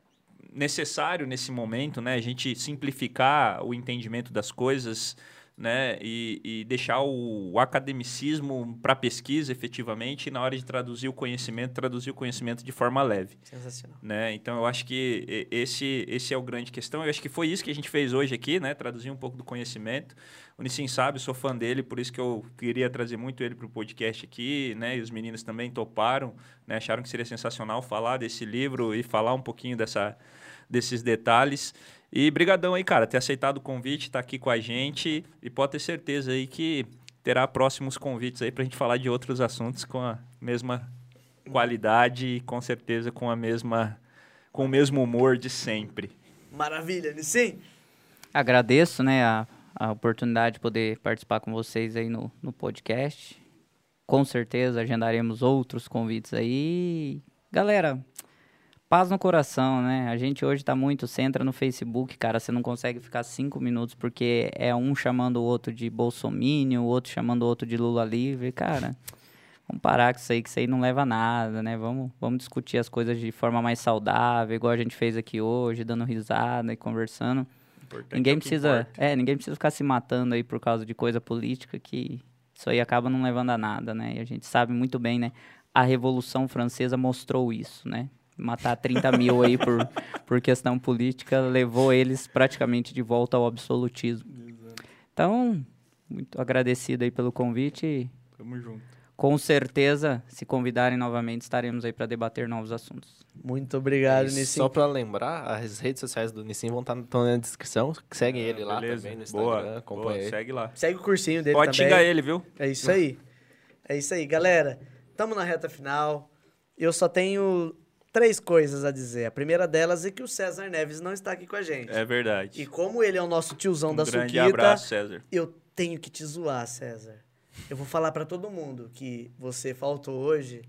necessário nesse momento, né? A gente simplificar o entendimento das coisas, né? E, e deixar o academicismo para pesquisa, efetivamente, e na hora de traduzir o conhecimento, traduzir o conhecimento de forma leve
sensacional.
né? Então eu acho que esse esse é o grande questão. Eu acho que foi isso que a gente fez hoje aqui, né? Traduzir um pouco do conhecimento. O Nissin sabe, sou fã dele, por isso que eu queria trazer muito ele para o podcast aqui, né? E os meninos também toparam, né? Acharam que seria sensacional falar desse livro e falar um pouquinho dessa desses detalhes. E brigadão aí, cara, ter aceitado o convite, estar aqui com a gente e pode ter certeza aí que terá próximos convites aí para a gente falar de outros assuntos com a mesma qualidade e com certeza com a mesma com o mesmo humor de sempre.
Maravilha, Nissim.
Agradeço, né, a, a oportunidade de poder participar com vocês aí no, no podcast. Com certeza agendaremos outros convites aí. Galera, paz no coração, né? A gente hoje tá muito, você entra no Facebook, cara, você não consegue ficar cinco minutos porque é um chamando o outro de bolsomínio, o outro chamando o outro de Lula livre, cara. Vamos parar com isso aí, que isso aí não leva a nada, né? Vamos, vamos discutir as coisas de forma mais saudável, igual a gente fez aqui hoje, dando risada e conversando.
Importante é
Ninguém
que
precisa, é, ninguém precisa ficar se matando aí por causa de coisa política que isso aí acaba não levando a nada, né? E a gente sabe muito bem, né? A Revolução Francesa mostrou isso, né? Matar 30 mil aí por, por questão política levou eles praticamente de volta ao absolutismo. Então, muito agradecido aí pelo convite.
Tamo junto.
Com certeza, se convidarem novamente, estaremos aí para debater novos assuntos.
Muito obrigado,
E
Nissim.
Só pra lembrar, as redes sociais do Nissin vão estar na descrição. Segue ele lá
Ah, Beleza.
também no Instagram,
boa,
acompanha
boa,
ele.
segue lá.
Segue o cursinho dele
Pode
também.
xingar ele, viu?
É isso aí. É isso aí, galera. Tamo na reta final. Eu só tenho três coisas a dizer. A primeira delas é que o César Neves não está aqui com a gente.
É verdade.
E como ele é o nosso tiozão
um
da
grande
Suquita,
abraço, César.
eu tenho que te zoar, César. Eu vou falar pra todo mundo que você faltou hoje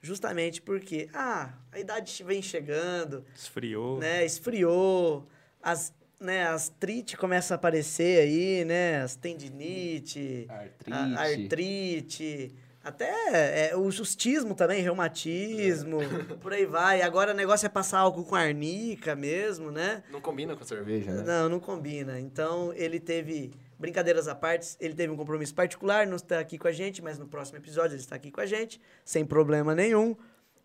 justamente porque, ah, a idade vem chegando,
Esfriou.
né? Esfriou, as, né, as trite começam a aparecer aí, né? As tendinite,
Artrite.
a- artrite, até é, o justismo também, reumatismo, por aí vai. Agora o negócio é passar álcool com arnica mesmo, né?
Não combina com cerveja, né?
Não, não combina. Então, ele teve, brincadeiras à parte, ele teve um compromisso particular, não está aqui com a gente, mas no próximo episódio ele está aqui com a gente, sem problema nenhum.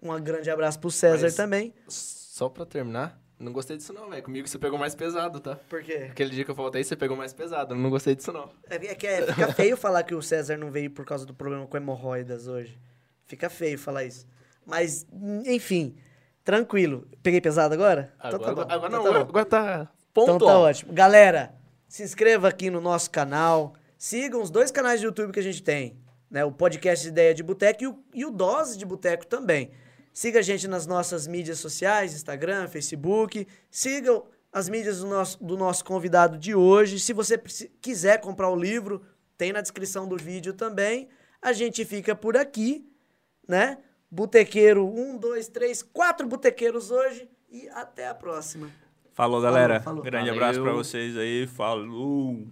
Um grande abraço pro César
Mas-
também.
Só pra terminar, não gostei disso não, velho. Comigo você pegou mais pesado, tá?
Por quê?
Aquele dia que eu faltei, você pegou mais pesado. Não gostei disso não.
É, é que é- fica feio falar que o César não veio por causa do problema com hemorroidas hoje. Fica feio falar isso. Mas, enfim, tranquilo. Peguei pesado agora?
Agora,
então tá bom.
agora
então
não,
tá
agora,
bom.
agora tá ponto.
Então tá ótimo. Galera, se inscreva aqui no nosso canal. Sigam os dois canais de YouTube que a gente tem. Né? O podcast Ideia de Boteco e o, e o Dose de Boteco também. Siga a gente nas nossas mídias sociais, Instagram, Facebook. Sigam as mídias do nosso, do nosso convidado de hoje. Se você quiser comprar o livro, tem na descrição do vídeo também. A gente fica por aqui, né? Botequeiro, um, dois, três, quatro botequeiros hoje. E até a próxima.
Falou, galera.
falou.
Grande
Valeu.
abraço pra vocês aí. Falou.